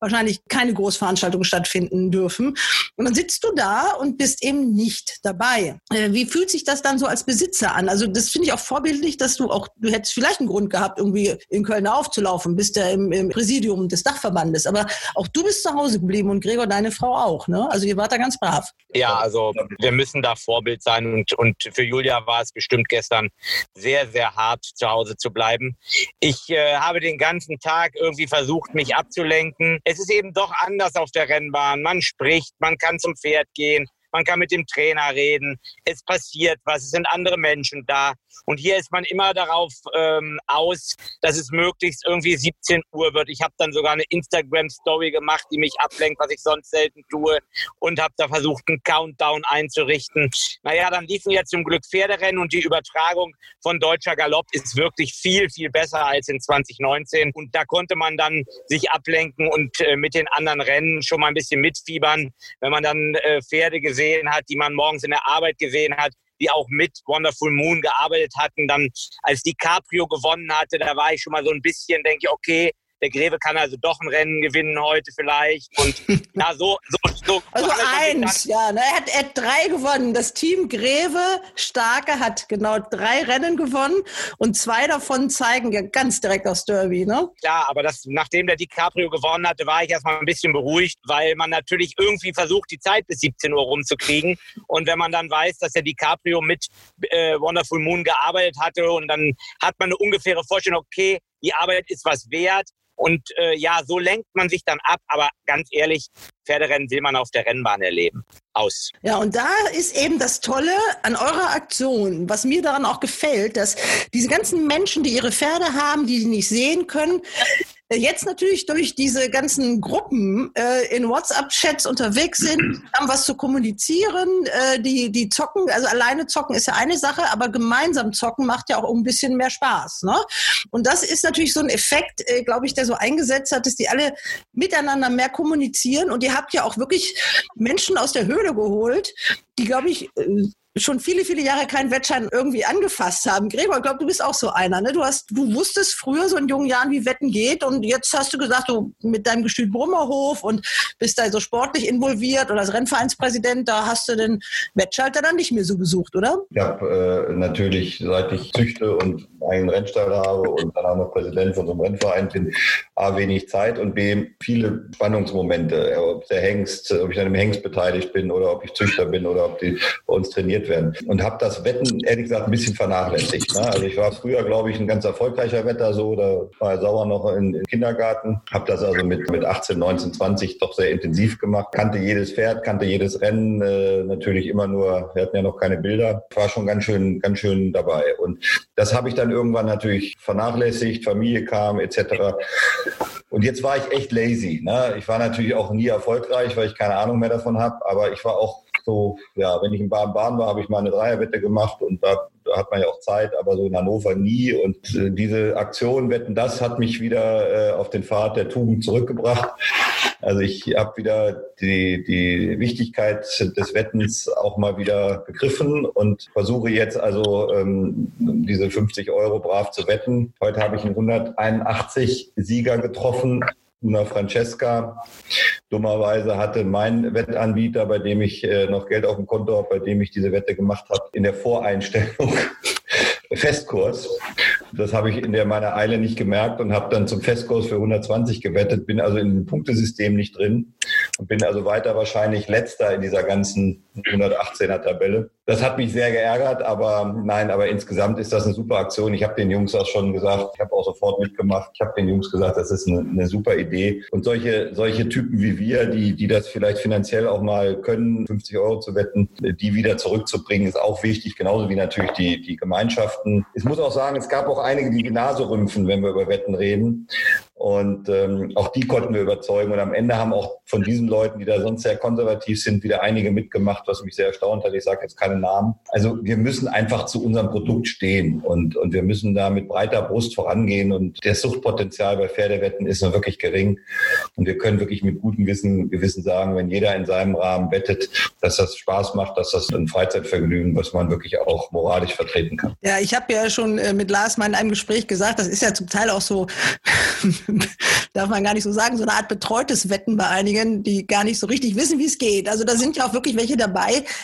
wahrscheinlich keine Großveranstaltung stattfinden dürfen. Und dann sitzt du da und bist eben nicht dabei. Äh, wie fühlt sich das dann so als Besitzer an? Also das finde ich auch vorbildlich, dass du auch, du hättest vielleicht einen Grund gehabt, irgendwie in Köln aufzulaufen, bist ja im, im Präsidium des Dachverbandes. Aber auch du bist zu Hause geblieben und Gregor, deine Frau auch. Ne? Also ihr wart da ganz brav. Ja, also wir müssen da Vorbild sein und, und für Julia war es bestimmt gestern sehr, sehr hart, zu Hause zu bleiben. Ich äh, habe den ganzen Tag irgendwie versucht, mich abzulenken. Es ist eben doch anders auf der Rennbahn. Man spricht, man kann zum Pferd gehen, man kann mit dem Trainer reden, es passiert was, es sind andere Menschen da. Und hier ist man immer darauf ähm, aus, dass es möglichst irgendwie 17 Uhr wird. Ich habe dann sogar eine Instagram-Story gemacht, die mich ablenkt, was ich sonst selten tue. Und habe da versucht, einen Countdown einzurichten. Naja, dann liefen ja zum Glück Pferderennen und die Übertragung von Deutscher Galopp ist wirklich viel, viel besser als in 2019. Und da konnte man dann sich ablenken und äh, mit den anderen Rennen schon mal ein bisschen mitfiebern. Wenn man dann äh, Pferde gesehen hat, die man morgens in der Arbeit gesehen hat, die auch mit Wonderful Moon gearbeitet hatten. Dann, als DiCaprio gewonnen hatte, da war ich schon mal so ein bisschen, denke ich, okay, der Greve kann also doch ein Rennen gewinnen heute vielleicht. Und ja, so, so, so. Also so eins, ja. Ne? Er, hat, er hat drei gewonnen. Das Team Greve Starke hat genau drei Rennen gewonnen und zwei davon zeigen ja ganz direkt aus Derby, ne? Klar, aber das, nachdem der DiCaprio gewonnen hatte, war ich erstmal ein bisschen beruhigt, weil man natürlich irgendwie versucht, die Zeit bis 17 Uhr rumzukriegen. Und wenn man dann weiß, dass der DiCaprio mit äh, Wonderful Moon gearbeitet hatte und dann hat man eine ungefähre Vorstellung, okay, die Arbeit ist was wert. Und äh, ja, so lenkt man sich dann ab. Aber ganz ehrlich, Pferderennen will man auf der Rennbahn erleben. Aus. Ja, und da ist eben das Tolle an eurer Aktion, was mir daran auch gefällt, dass diese ganzen Menschen, die ihre Pferde haben, die sie nicht sehen können, jetzt natürlich durch diese ganzen Gruppen äh, in WhatsApp-Chats unterwegs sind, haben was zu kommunizieren, äh, die, die zocken, also alleine zocken ist ja eine Sache, aber gemeinsam zocken macht ja auch ein bisschen mehr Spaß. Ne? Und das ist natürlich so ein Effekt, äh, glaube ich, der so eingesetzt hat, dass die alle miteinander mehr kommunizieren und ihr habt ja auch wirklich Menschen aus der Höhle geholt, die, glaube ich, äh, schon viele, viele Jahre keinen Wettschein irgendwie angefasst haben. Gregor, ich glaube, du bist auch so einer. Ne? Du, hast, du wusstest früher so in jungen Jahren, wie Wetten geht und jetzt hast du gesagt, du mit deinem Gestüt Brummerhof und bist da so sportlich involviert oder als Rennvereinspräsident, da hast du den Wettschalter dann nicht mehr so besucht, oder? Ich habe äh, natürlich, seit ich züchte und einen Rennstall habe und dann auch noch Präsident von so einem Rennverein bin, A, wenig Zeit und B, viele Spannungsmomente. Ob der Hengst, ob ich an einem Hengst beteiligt bin oder ob ich Züchter bin oder ob die bei uns trainiert werden. Und habe das Wetten, ehrlich gesagt, ein bisschen vernachlässigt. Ne? Also ich war früher, glaube ich, ein ganz erfolgreicher Wetter so. Da war Sauer noch in, im Kindergarten. Habe das also mit, mit 18, 19, 20 doch sehr intensiv gemacht. Kannte jedes Pferd, kannte jedes Rennen. Äh, natürlich immer nur, wir hatten ja noch keine Bilder. War schon ganz schön, ganz schön dabei. Und das habe ich dann irgendwann natürlich vernachlässigt. Familie kam etc. Und jetzt war ich echt lazy. Ne? Ich war natürlich auch nie erfolgreich, weil ich keine Ahnung mehr davon habe. Aber ich war auch so, ja, wenn ich in Baden-Baden war, habe ich mal eine Dreierwette gemacht und da, da, hat man ja auch Zeit, aber so in Hannover nie. Und äh, diese Aktion Wetten, das hat mich wieder äh, auf den Pfad der Tugend zurückgebracht. Also ich habe wieder die, die Wichtigkeit des Wettens auch mal wieder begriffen und versuche jetzt also ähm, diese 50 Euro brav zu wetten. Heute habe ich einen 181 Sieger getroffen Una Francesca. Dummerweise hatte mein Wettanbieter, bei dem ich äh, noch Geld auf dem Konto habe, bei dem ich diese Wette gemacht habe, in der Voreinstellung Festkurs. Das habe ich in der meiner Eile nicht gemerkt und habe dann zum Festkurs für 120 gewettet, bin also in dem Punktesystem nicht drin und bin also weiter wahrscheinlich letzter in dieser ganzen 118er Tabelle. Das hat mich sehr geärgert, aber nein, aber insgesamt ist das eine super Aktion. Ich habe den Jungs auch schon gesagt, ich habe auch sofort mitgemacht. Ich habe den Jungs gesagt, das ist eine, eine, super Idee. Und solche, solche Typen wie wir, die, die das vielleicht finanziell auch mal können, 50 Euro zu wetten, die wieder zurückzubringen, ist auch wichtig, genauso wie natürlich die, die Gemeinschaften. Ich muss auch sagen, es gab auch einige, die die Nase rümpfen, wenn wir über Wetten reden. Und ähm, auch die konnten wir überzeugen. Und am Ende haben auch von diesen Leuten, die da sonst sehr konservativ sind, wieder einige mitgemacht, was mich sehr erstaunt hat. Ich sage jetzt keine Namen. Also wir müssen einfach zu unserem Produkt stehen und, und wir müssen da mit breiter Brust vorangehen. Und das Suchtpotenzial bei Pferdewetten ist noch wirklich gering. Und wir können wirklich mit gutem Wissen, Gewissen sagen, wenn jeder in seinem Rahmen wettet, dass das Spaß macht, dass das ein Freizeitvergnügen, was man wirklich auch moralisch vertreten kann. Ja, ich habe ja schon äh, mit Lars mal in einem Gespräch gesagt, das ist ja zum Teil auch so darf man gar nicht so sagen, so eine Art betreutes Wetten bei einigen, die gar nicht so richtig wissen, wie es geht. Also da sind ja auch wirklich welche dabei,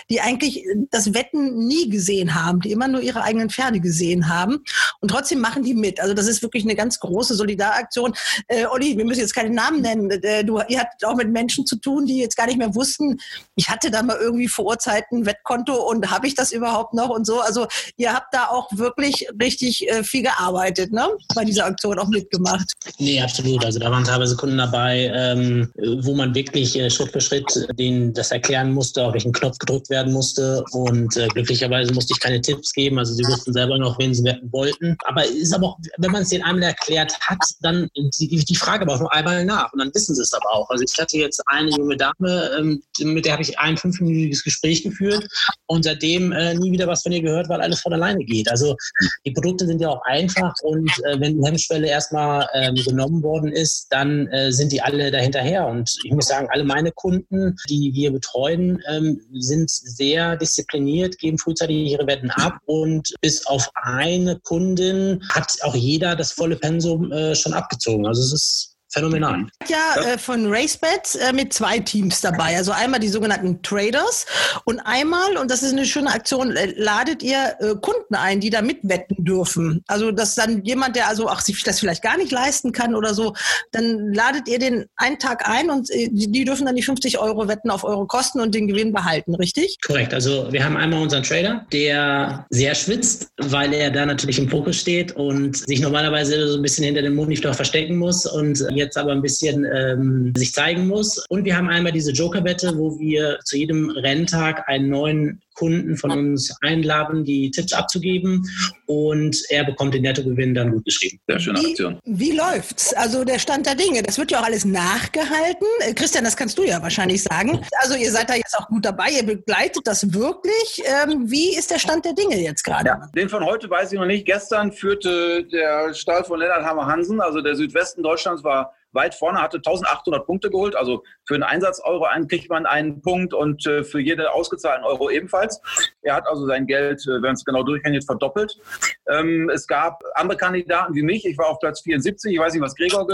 die eigentlich das Wetten nie gesehen haben, die immer nur ihre eigenen Pferde gesehen haben und trotzdem machen die mit. Also das ist wirklich eine ganz große Solidaraktion. Äh, Olli, wir müssen jetzt keine Namen nennen. Äh, du, ihr hattet auch mit Menschen zu tun, die jetzt gar nicht mehr wussten, ich hatte da mal irgendwie vor Uhrzeit ein Wettkonto und habe ich das überhaupt noch und so. Also ihr habt da auch wirklich richtig äh, viel gearbeitet, ne? Bei dieser Aktion auch mitgemacht. Nee, absolut. Also da waren teilweise Kunden dabei, ähm, wo man wirklich äh, Schritt für Schritt denen das erklären musste, auf welchen Knopf gedrückt werden musste. Und äh, glücklicherweise musste ich keine Tipps geben. Also sie wussten selber noch, wen sie wetten wollten. Aber ist aber auch, wenn man es denen einmal erklärt hat, dann die, die Frage aber auch nur einmal nach. Und dann wissen sie es aber auch. Also ich hatte jetzt eine junge Dame, ähm, mit der habe ich ein fünfminütiges Gespräch geführt und seitdem äh, nie wieder was von ihr gehört, weil alles von alleine geht. Also die Produkte sind ja auch einfach und äh, wenn die Hemmschwelle erstmal ähm, genommen worden ist, dann äh, sind die alle dahinterher. Und ich muss sagen, alle meine Kunden, die wir betreuen, ähm, sind sehr diszipliniert, geben frühzeitig ihre Wetten ab und bis auf eine Kundin hat auch jeder das volle Pensum äh, schon abgezogen. Also es ist phänomenal. Ja, äh, von RaceBet äh, mit zwei Teams dabei. Also einmal die sogenannten Traders und einmal, und das ist eine schöne Aktion, äh, ladet ihr äh, Kunden ein, die da mitwetten dürfen. Also dass dann jemand, der also auch sich das vielleicht gar nicht leisten kann oder so, dann ladet ihr den einen Tag ein und äh, die, die dürfen dann die 50 Euro wetten auf eure Kosten und den Gewinn behalten, richtig? Korrekt. Also wir haben einmal unseren Trader, der sehr schwitzt, weil er da natürlich im Fokus steht und sich normalerweise so ein bisschen hinter dem Monitor verstecken muss und jetzt aber ein bisschen ähm, sich zeigen muss. Und wir haben einmal diese Joker-Wette, wo wir zu jedem Renntag einen neuen Kunden von uns einladen, die Tipps abzugeben und er bekommt den Nettogewinn dann gut geschrieben. Sehr schöne Aktion. Wie, wie läuft's? Also der Stand der Dinge, das wird ja auch alles nachgehalten. Äh, Christian, das kannst du ja wahrscheinlich sagen. Also ihr seid da jetzt auch gut dabei, ihr begleitet das wirklich. Ähm, wie ist der Stand der Dinge jetzt gerade? Ja, den von heute weiß ich noch nicht. Gestern führte der Stall von Lennart Hammer Hansen, also der Südwesten Deutschlands war weit vorne, hatte 1800 Punkte geholt. Also für einen Einsatz-Euro kriegt man einen Punkt und äh, für jede ausgezahlten Euro ebenfalls. Er hat also sein Geld, äh, wenn es genau durchrechnet, verdoppelt. Ähm, es gab andere Kandidaten wie mich. Ich war auf Platz 74. Ich weiß nicht, was Gregor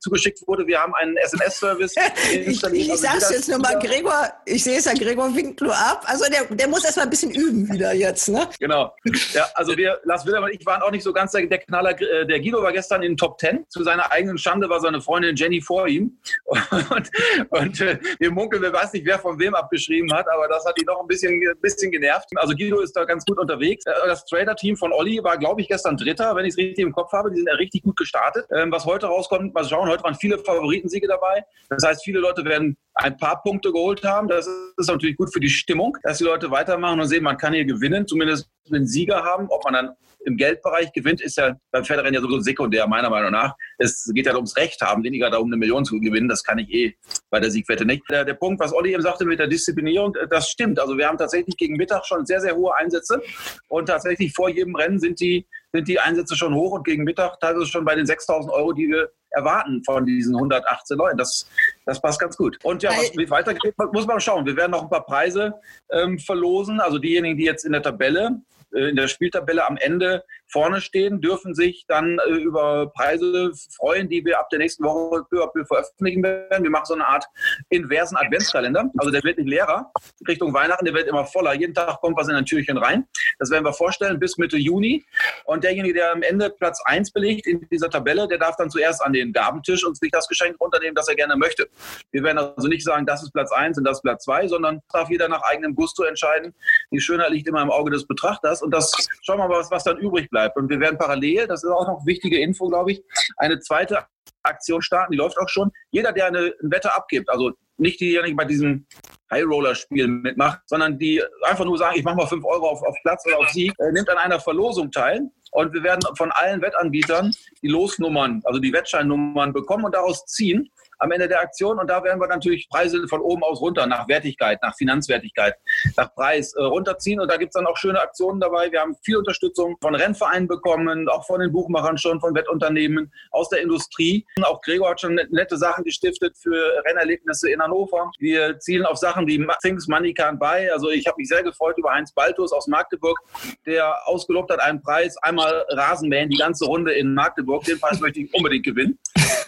zugeschickt wurde. Wir haben einen SMS-Service ich, ich sag's also jetzt nur mal, Gregor, ich sehe es ja, Gregor winkt nur ab. Also der, der muss erst mal ein bisschen üben wieder jetzt, ne? Genau. Ja, also wir, Lars Wilder und ich waren auch nicht so ganz der, der Knaller. Äh, der Guido war gestern in den Top 10. Zu seiner eigenen Schande war seine Freundin Jenny vor ihm. Und, und äh, wir munkeln, wir weiß nicht, wer von wem abgeschrieben hat, aber das hat ihn noch ein bisschen, bisschen genervt. Also Guido ist da ganz gut unterwegs. Äh, das Trader-Team von Olli war, glaube ich, gestern Dritter, wenn ich es richtig im Kopf habe. Die sind ja richtig gut gestartet. Ähm, was heute rauskommt, mal schauen, heute waren viele Favoritensiege dabei. Das heißt, viele Leute werden ein paar Punkte geholt haben. Das ist natürlich gut für die Stimmung, dass die Leute weitermachen und sehen, man kann hier gewinnen, zumindest einen Sieger haben. Ob man dann im Geldbereich gewinnt, ist ja beim Pferderennen ja sowieso sekundär, meiner Meinung nach. Es geht ja ums Recht haben, weniger darum, eine Million zu gewinnen. Das kann ich eh bei der Siegwette nicht. Der, der Punkt, was Olli eben sagte mit der Disziplinierung, das stimmt. Also wir haben tatsächlich gegen Mittag schon sehr, sehr hohe Einsätze. Und tatsächlich vor jedem Rennen sind die, sind die Einsätze schon hoch und gegen Mittag teilweise schon bei den 6000 Euro, die wir erwarten von diesen 118 Leuten. Das, das passt ganz gut. Und ja, was wie weitergeht, muss man schauen. Wir werden noch ein paar Preise ähm, verlosen. Also diejenigen, die jetzt in der Tabelle äh, in der Spieltabelle am Ende vorne stehen, dürfen sich dann äh, über Preise freuen, die wir ab der nächsten Woche peu à veröffentlichen werden. Wir machen so eine Art inversen Adventskalender. Also der wird nicht leerer Richtung Weihnachten, der wird immer voller. Jeden Tag kommt was in ein Türchen rein. Das werden wir vorstellen bis Mitte Juni. Und derjenige, der am Ende Platz 1 belegt in dieser Tabelle, der darf dann zuerst an den Gabentisch und sich das Geschenk runternehmen, das er gerne möchte. Wir werden also nicht sagen, das ist Platz 1 und das ist Platz 2, sondern darf jeder nach eigenem Gusto entscheiden. Die Schönheit liegt immer im Auge des Betrachters. Und das schauen wir mal, was, was dann übrig bleibt bleibt. Und wir werden parallel, das ist auch noch wichtige Info, glaube ich, eine zweite Aktion starten, die läuft auch schon. Jeder, der eine, eine Wette abgibt, also nicht diejenigen bei diesem High-Roller-Spiel mitmacht, sondern die einfach nur sagen, ich mache mal 5 Euro auf, auf Platz oder auf Sieg, äh, nimmt an einer Verlosung teil. Und wir werden von allen Wettanbietern die Losnummern, also die Wettscheinnummern bekommen und daraus ziehen am Ende der Aktion. Und da werden wir natürlich Preise von oben aus runter, nach Wertigkeit, nach Finanzwertigkeit, nach Preis äh, runterziehen. Und da gibt es dann auch schöne Aktionen dabei. Wir haben viel Unterstützung von Rennvereinen bekommen, auch von den Buchmachern schon, von Wettunternehmen, aus der Industrie. Auch Gregor hat schon nette Sachen gestiftet für Rennerlebnisse in Hannover. Wir zielen auf Sachen wie Things Money Can't Buy. Also ich habe mich sehr gefreut über Heinz Baltus aus Magdeburg, der ausgelobt hat einen Preis, einmal Rasenmähen, die ganze Runde in Magdeburg. Den Preis möchte ich unbedingt gewinnen.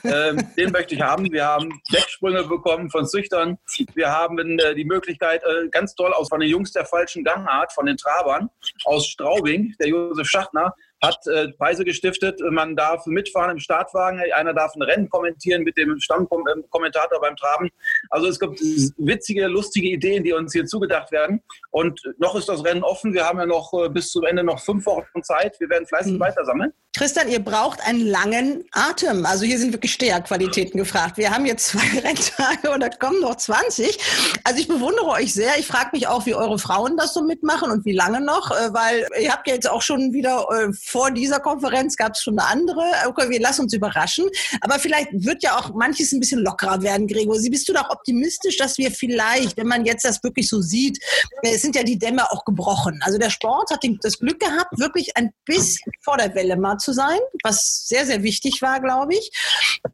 ähm, den möchte ich haben. Wir haben Decksprünge bekommen von Züchtern. Wir haben äh, die Möglichkeit, äh, ganz toll aus von den Jungs der falschen Gangart, von den Trabern aus Straubing, der Josef Schachtner, hat äh, Preise gestiftet. Man darf mitfahren im Startwagen, einer darf ein Rennen kommentieren mit dem Stammkommentator beim Traben. Also es gibt witzige, lustige Ideen, die uns hier zugedacht werden. Und noch ist das Rennen offen. Wir haben ja noch äh, bis zum Ende noch fünf Wochen Zeit. Wir werden fleißig mhm. weitersammeln. Christian, ihr braucht einen langen Atem. Also hier sind wirklich Steherqualitäten gefragt. Wir haben jetzt zwei Renntage und da kommen noch 20. Also ich bewundere euch sehr. Ich frage mich auch, wie eure Frauen das so mitmachen und wie lange noch, äh, weil ihr habt ja jetzt auch schon wieder äh, vor dieser Konferenz gab es schon eine andere. Okay, wir lassen uns überraschen. Aber vielleicht wird ja auch manches ein bisschen lockerer werden, Gregor. Bist du doch optimistisch, dass wir vielleicht, wenn man jetzt das wirklich so sieht, äh, es sind ja die Dämme auch gebrochen. Also der Sport hat das Glück gehabt, wirklich ein bisschen vor der Welle mal zu sein, was sehr, sehr wichtig war, glaube ich.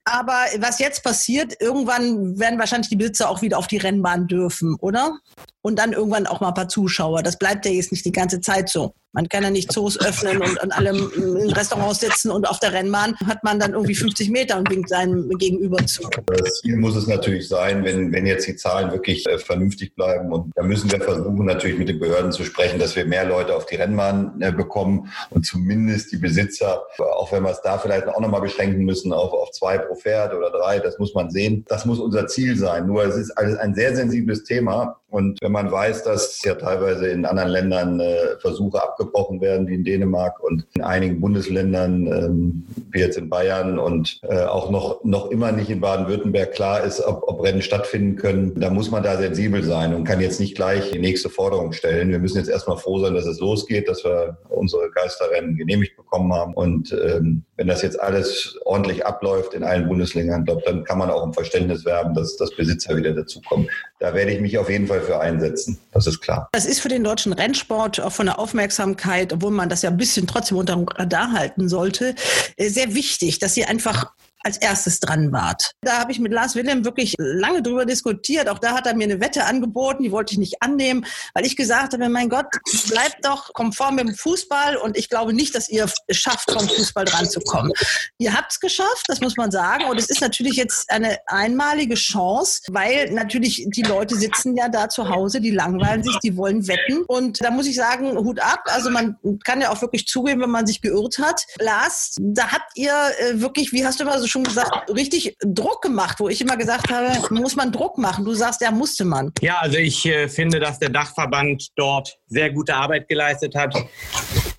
Aber was jetzt passiert, irgendwann werden wahrscheinlich die Besitzer auch wieder auf die Rennbahn dürfen, oder? Und dann irgendwann auch mal ein paar Zuschauer. Das bleibt ja jetzt nicht die ganze Zeit so. Man kann ja nicht Zoos öffnen und, und alle in Restaurants sitzen und auf der Rennbahn hat man dann irgendwie 50 Meter und winkt seinem Gegenüber zu. Das Ziel muss es natürlich sein, wenn, wenn jetzt die Zahlen wirklich äh, vernünftig bleiben. Und da müssen wir versuchen, natürlich mit den Behörden zu sprechen, dass wir mehr Leute auf die Rennbahn äh, bekommen und zumindest die Besitzer, auch wenn wir es da vielleicht auch nochmal beschränken müssen, auf, auf zwei pro Pferd oder drei, das muss man sehen. Das muss unser Ziel sein. Nur es ist alles ein sehr sensibles Thema. Und wenn man weiß, dass ja teilweise in anderen Ländern äh, Versuche abgebrochen werden, wie in Dänemark und in einigen Bundesländern, ähm, wie jetzt in Bayern und äh, auch noch, noch immer nicht in Baden-Württemberg klar ist, ob, ob Rennen stattfinden können, da muss man da sensibel sein und kann jetzt nicht gleich die nächste Forderung stellen. Wir müssen jetzt erstmal froh sein, dass es losgeht, dass wir unsere Geisterrennen genehmigt bekommen haben. Und ähm, wenn das jetzt alles ordentlich abläuft in allen Bundesländern, glaube dann kann man auch im Verständnis werben, dass, dass Besitzer wieder dazukommen. Da werde ich mich auf jeden Fall für einsetzen. Das ist klar. Das ist für den deutschen Rennsport auch von der Aufmerksamkeit, obwohl man das ja ein bisschen trotzdem unter dem Radar halten sollte, äh, sehr wichtig, dass sie einfach als erstes dran wart. Da habe ich mit Lars Wilhelm wirklich lange drüber diskutiert. Auch da hat er mir eine Wette angeboten, die wollte ich nicht annehmen, weil ich gesagt habe, mein Gott, bleibt doch konform mit dem Fußball und ich glaube nicht, dass ihr es schafft, vom Fußball dran zu kommen. Ihr habt es geschafft, das muss man sagen. Und es ist natürlich jetzt eine einmalige Chance, weil natürlich die Leute sitzen ja da zu Hause, die langweilen sich, die wollen wetten. Und da muss ich sagen, Hut ab. Also man kann ja auch wirklich zugeben, wenn man sich geirrt hat. Lars, da habt ihr äh, wirklich, wie hast du immer so schon gesagt, richtig Druck gemacht, wo ich immer gesagt habe, muss man Druck machen. Du sagst, ja, musste man. Ja, also ich äh, finde, dass der Dachverband dort sehr gute Arbeit geleistet hat.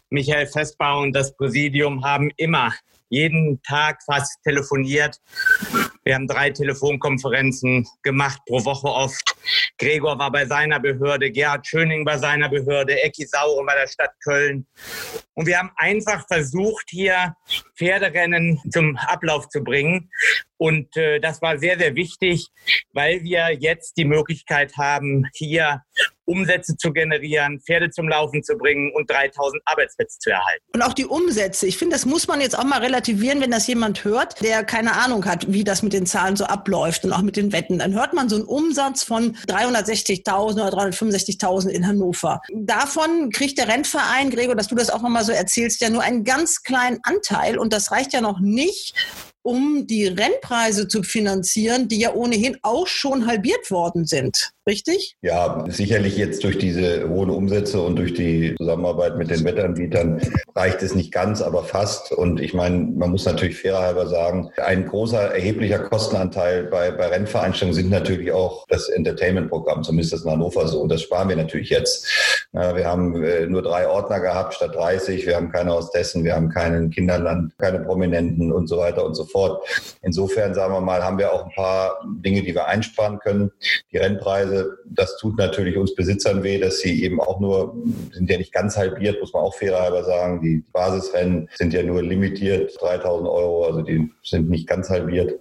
Michael Festbau und das Präsidium haben immer jeden Tag fast telefoniert. Wir haben drei Telefonkonferenzen gemacht pro Woche oft. Gregor war bei seiner Behörde, Gerhard Schöning bei seiner Behörde, Ecki Sauren bei der Stadt Köln. Und wir haben einfach versucht, hier Pferderennen zum Ablauf zu bringen. Und äh, das war sehr, sehr wichtig, weil wir jetzt die Möglichkeit haben, hier Umsätze zu generieren, Pferde zum Laufen zu bringen und 3000 Arbeitsplätze zu erhalten. Und auch die Umsätze. Ich finde, das muss man jetzt auch mal relativieren, wenn das jemand hört, der keine Ahnung hat, wie das mit den Zahlen so abläuft und auch mit den Wetten. Dann hört man so einen Umsatz von 360.000 oder 365.000 in Hannover. Davon kriegt der Rennverein, Gregor, dass du das auch nochmal so erzählst, ja nur einen ganz kleinen Anteil. Und das reicht ja noch nicht, um die Rennpreise zu finanzieren, die ja ohnehin auch schon halbiert worden sind richtig? Ja, sicherlich jetzt durch diese hohen Umsätze und durch die Zusammenarbeit mit den Wettanbietern reicht es nicht ganz, aber fast. Und ich meine, man muss natürlich fairerhalber sagen, ein großer erheblicher Kostenanteil bei, bei Rennveranstaltungen sind natürlich auch das Entertainment-Programm, zumindest das in Hannover so. Und das sparen wir natürlich jetzt. Wir haben äh, nur drei Ordner gehabt statt 30. Wir haben keine aus Dessen, wir haben keinen Kinderland, keine Prominenten und so weiter und so fort. Insofern, sagen wir mal, haben wir auch ein paar Dinge, die wir einsparen können. Die Rennpreise das tut natürlich uns Besitzern weh, dass sie eben auch nur, sind ja nicht ganz halbiert, muss man auch fairerhalber sagen. Die Basisrennen sind ja nur limitiert, 3000 Euro, also die sind nicht ganz halbiert.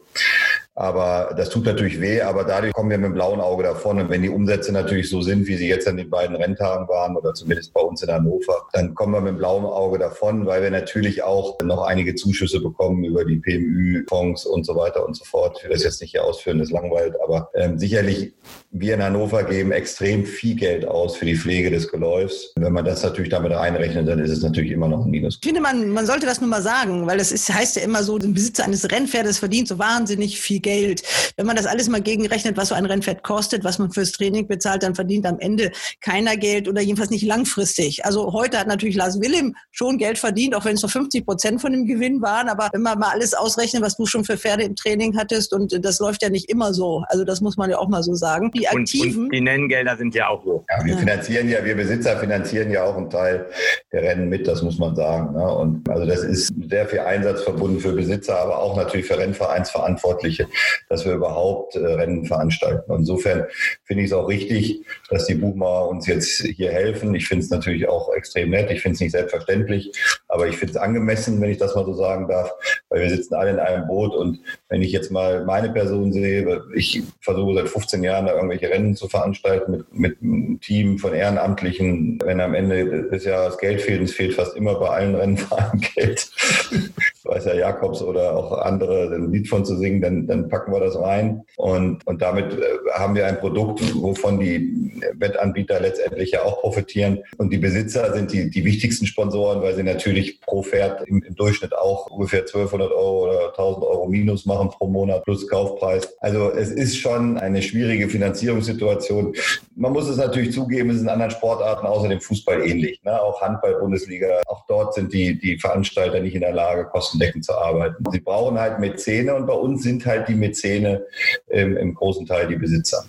Aber das tut natürlich weh, aber dadurch kommen wir mit dem blauen Auge davon. Und wenn die Umsätze natürlich so sind, wie sie jetzt an den beiden Renntagen waren oder zumindest bei uns in Hannover, dann kommen wir mit dem blauen Auge davon, weil wir natürlich auch noch einige Zuschüsse bekommen über die PMÜ-Fonds und so weiter und so fort. Ich will das jetzt nicht hier ausführen, das langweilt, aber ähm, sicherlich wir in Hannover geben extrem viel Geld aus für die Pflege des Geläufs. Wenn man das natürlich damit einrechnet, dann ist es natürlich immer noch ein Minus. Ich finde, man, man sollte das nur mal sagen, weil das heißt ja immer so, ein Besitzer eines Rennpferdes verdient so wahnsinnig viel Geld. Wenn man das alles mal gegenrechnet, was so ein Rennpferd kostet, was man fürs Training bezahlt, dann verdient am Ende keiner Geld oder jedenfalls nicht langfristig. Also heute hat natürlich Lars Willem schon Geld verdient, auch wenn es nur 50 Prozent von dem Gewinn waren. Aber wenn man mal alles ausrechnet, was du schon für Pferde im Training hattest, und das läuft ja nicht immer so. Also das muss man ja auch mal so sagen. Die Aktiven. Und, und die Nenngelder sind ja auch hoch. Ja, wir finanzieren ja, wir Besitzer finanzieren ja auch einen Teil der Rennen mit, das muss man sagen. Ne? Und also das ist sehr viel Einsatz verbunden für Besitzer, aber auch natürlich für Rennvereinsverantwortliche, dass wir überhaupt äh, Rennen veranstalten. Und insofern finde ich es auch richtig, dass die Buchmacher uns jetzt hier helfen. Ich finde es natürlich auch extrem nett. Ich finde es nicht selbstverständlich, aber ich finde es angemessen, wenn ich das mal so sagen darf, weil wir sitzen alle in einem Boot und wenn ich jetzt mal meine Person sehe, ich versuche seit 15 Jahren da irgendwelche Rennen zu veranstalten mit, mit einem Team von Ehrenamtlichen. Wenn am Ende des Jahres Geld fehlt, es fehlt fast immer bei allen Rennfahrern Geld, weiß ja Jakobs oder auch andere ein Lied von zu singen, dann, dann packen wir das rein. Und, und damit äh, haben wir ein Produkt, wovon die Wettanbieter letztendlich ja auch profitieren. Und die Besitzer sind die, die wichtigsten Sponsoren, weil sie natürlich pro Pferd im, im Durchschnitt auch ungefähr 1200 Euro oder 1000 Euro Minus machen pro Monat plus Kaufpreis. Also es ist schon eine schwierige Finanzierungssituation. Man muss es natürlich zugeben, es ist in anderen Sportarten außer dem Fußball ähnlich. Ne? Auch Handball-Bundesliga, auch dort sind die, die Veranstalter nicht in der Lage, kostendeckend zu arbeiten. Sie brauchen halt Mäzene und bei uns sind halt die Mäzene ähm, im großen Teil die Besitzer.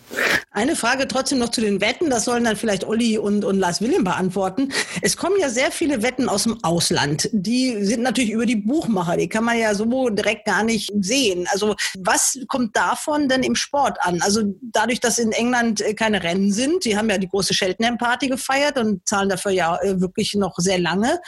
Eine Frage trotzdem noch zu den Wetten. Das sollen dann vielleicht Olli und, und Lars William beantworten. Es kommen ja sehr viele Wetten aus dem Ausland. Die sind natürlich über die Buchmacher. Die kann man ja so direkt gar nicht sehen. Also was kommt davon denn im Sport an? Also dadurch, dass in England äh, keine Rennen sind, die haben ja die große Cheltenham Party gefeiert und zahlen dafür ja äh, wirklich noch sehr lange.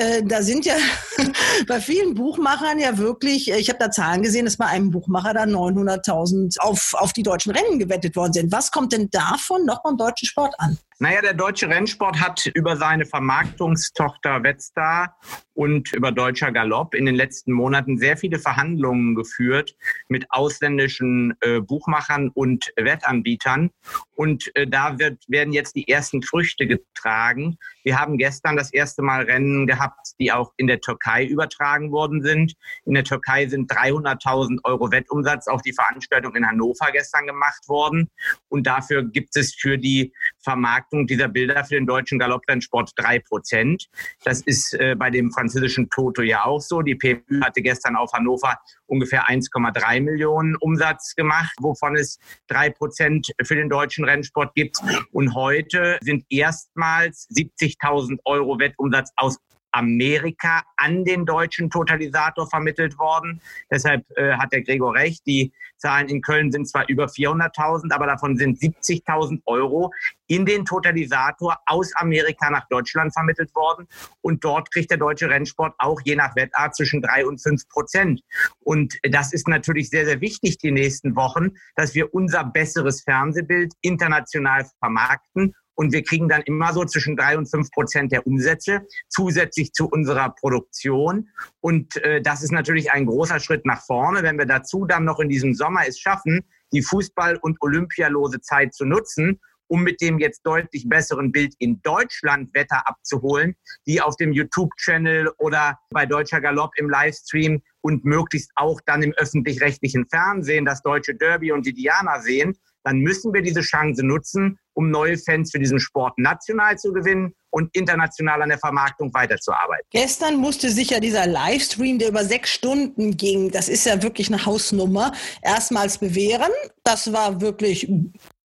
Äh, da sind ja bei vielen Buchmachern ja wirklich, ich habe da Zahlen gesehen, dass bei einem Buchmacher da 900.000 auf, auf die deutschen Rennen gewettet worden sind. Was kommt denn davon noch beim deutschen Sport an? Naja, der deutsche Rennsport hat über seine Vermarktungstochter Wetstar und über Deutscher Galopp in den letzten Monaten sehr viele Verhandlungen geführt mit ausländischen äh, Buchmachern und Wettanbietern. Und äh, da wird, werden jetzt die ersten Früchte getragen. Wir haben gestern das erste Mal Rennen gehabt, die auch in der Türkei übertragen worden sind. In der Türkei sind 300.000 Euro Wettumsatz auf die Veranstaltung in Hannover gestern gemacht worden. Und dafür gibt es für die Vermarktung dieser Bilder für den deutschen Galopprennsport drei Prozent. Das ist äh, bei dem französischen Toto ja auch so. Die PMÜ hatte gestern auf Hannover ungefähr 1,3 Millionen Umsatz gemacht, wovon es drei Prozent für den deutschen Rennsport gibt. Und heute sind erstmals 70.000 Euro Wettumsatz aus Amerika an den deutschen Totalisator vermittelt worden. Deshalb äh, hat der Gregor recht. Die Zahlen in Köln sind zwar über 400.000, aber davon sind 70.000 Euro in den Totalisator aus Amerika nach Deutschland vermittelt worden. Und dort kriegt der deutsche Rennsport auch je nach Wettart zwischen drei und fünf Prozent. Und das ist natürlich sehr, sehr wichtig die nächsten Wochen, dass wir unser besseres Fernsehbild international vermarkten und wir kriegen dann immer so zwischen drei und fünf Prozent der Umsätze zusätzlich zu unserer Produktion. Und äh, das ist natürlich ein großer Schritt nach vorne. Wenn wir dazu dann noch in diesem Sommer es schaffen, die Fußball- und Olympialose Zeit zu nutzen, um mit dem jetzt deutlich besseren Bild in Deutschland Wetter abzuholen, die auf dem YouTube-Channel oder bei Deutscher Galopp im Livestream und möglichst auch dann im öffentlich-rechtlichen Fernsehen das deutsche Derby und die Diana sehen, dann müssen wir diese Chance nutzen, um neue Fans für diesen Sport national zu gewinnen und international an der Vermarktung weiterzuarbeiten. Gestern musste sich ja dieser Livestream, der über sechs Stunden ging, das ist ja wirklich eine Hausnummer, erstmals bewähren. Das war wirklich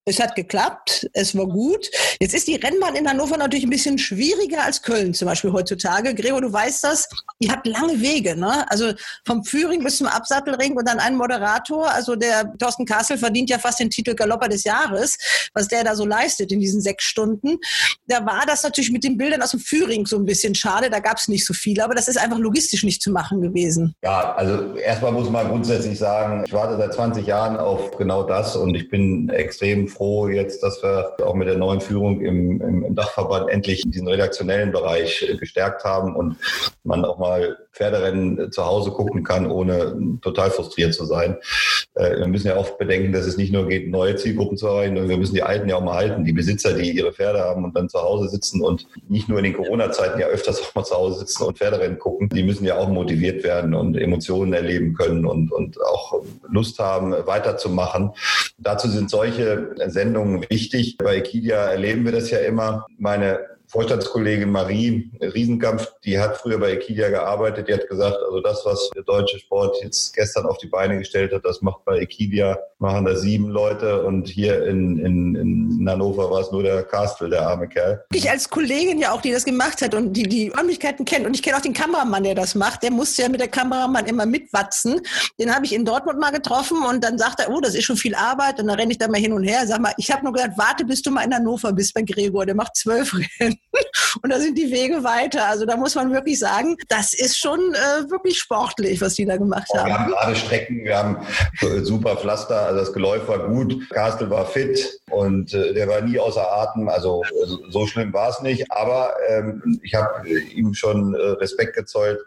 Es hat geklappt, es war gut. Jetzt ist die Rennbahn in Hannover natürlich ein bisschen schwieriger als Köln zum Beispiel heutzutage. Gregor, du weißt das, ihr habt lange Wege, ne? Also vom Führing bis zum Absattelring und dann ein Moderator. Also der Thorsten Kassel verdient ja fast den Titel Galopper des Jahres, was der da so leistet in diesen sechs Stunden. Da war das natürlich mit den Bildern aus dem Führing so ein bisschen schade. Da gab es nicht so viele, aber das ist einfach logistisch nicht zu machen gewesen. Ja, also erstmal muss man grundsätzlich sagen, ich warte seit 20 Jahren auf genau das und ich bin extrem froh jetzt, dass wir auch mit der neuen Führung im, im, im Dachverband endlich diesen redaktionellen Bereich gestärkt haben und man auch mal Pferderennen zu Hause gucken kann, ohne total frustriert zu sein. Äh, wir müssen ja oft bedenken, dass es nicht nur geht, neue Zielgruppen zu erreichen, sondern wir müssen die Alten ja auch mal halten. Die Besitzer, die ihre Pferde haben und dann zu Hause sitzen und nicht nur in den Corona-Zeiten ja öfters auch mal zu Hause sitzen und Pferderennen gucken, die müssen ja auch motiviert werden und Emotionen erleben können und, und auch Lust haben, weiterzumachen. Dazu sind solche Sendungen wichtig. Bei Equidia erleben wir das ja immer. Meine Vorstandskollegin Marie Riesenkampf, die hat früher bei Equidia gearbeitet, die hat gesagt, also das, was der deutsche Sport jetzt gestern auf die Beine gestellt hat, das macht bei Equidia, machen da sieben Leute und hier in, in, in Hannover war es nur der Kastel, der arme Kerl. Ich als Kollegin ja auch, die das gemacht hat und die die Räumlichkeiten kennt und ich kenne auch den Kameramann, der das macht, der musste ja mit der Kameramann immer mitwatzen. Den habe ich in Dortmund mal getroffen und dann sagt er, oh, das ist schon viel Arbeit und dann renne ich da mal hin und her. Sag mal, ich habe nur gesagt, warte, bis du mal in Hannover bist bei Gregor, der macht zwölf Rennen. und da sind die Wege weiter. Also da muss man wirklich sagen, das ist schon äh, wirklich sportlich, was die da gemacht haben. Wir haben gerade Strecken, wir haben super Pflaster, also das Geläuf war gut, Kastel war fit und äh, der war nie außer Atem. Also so schlimm war es nicht, aber ähm, ich habe ihm schon äh, Respekt gezollt,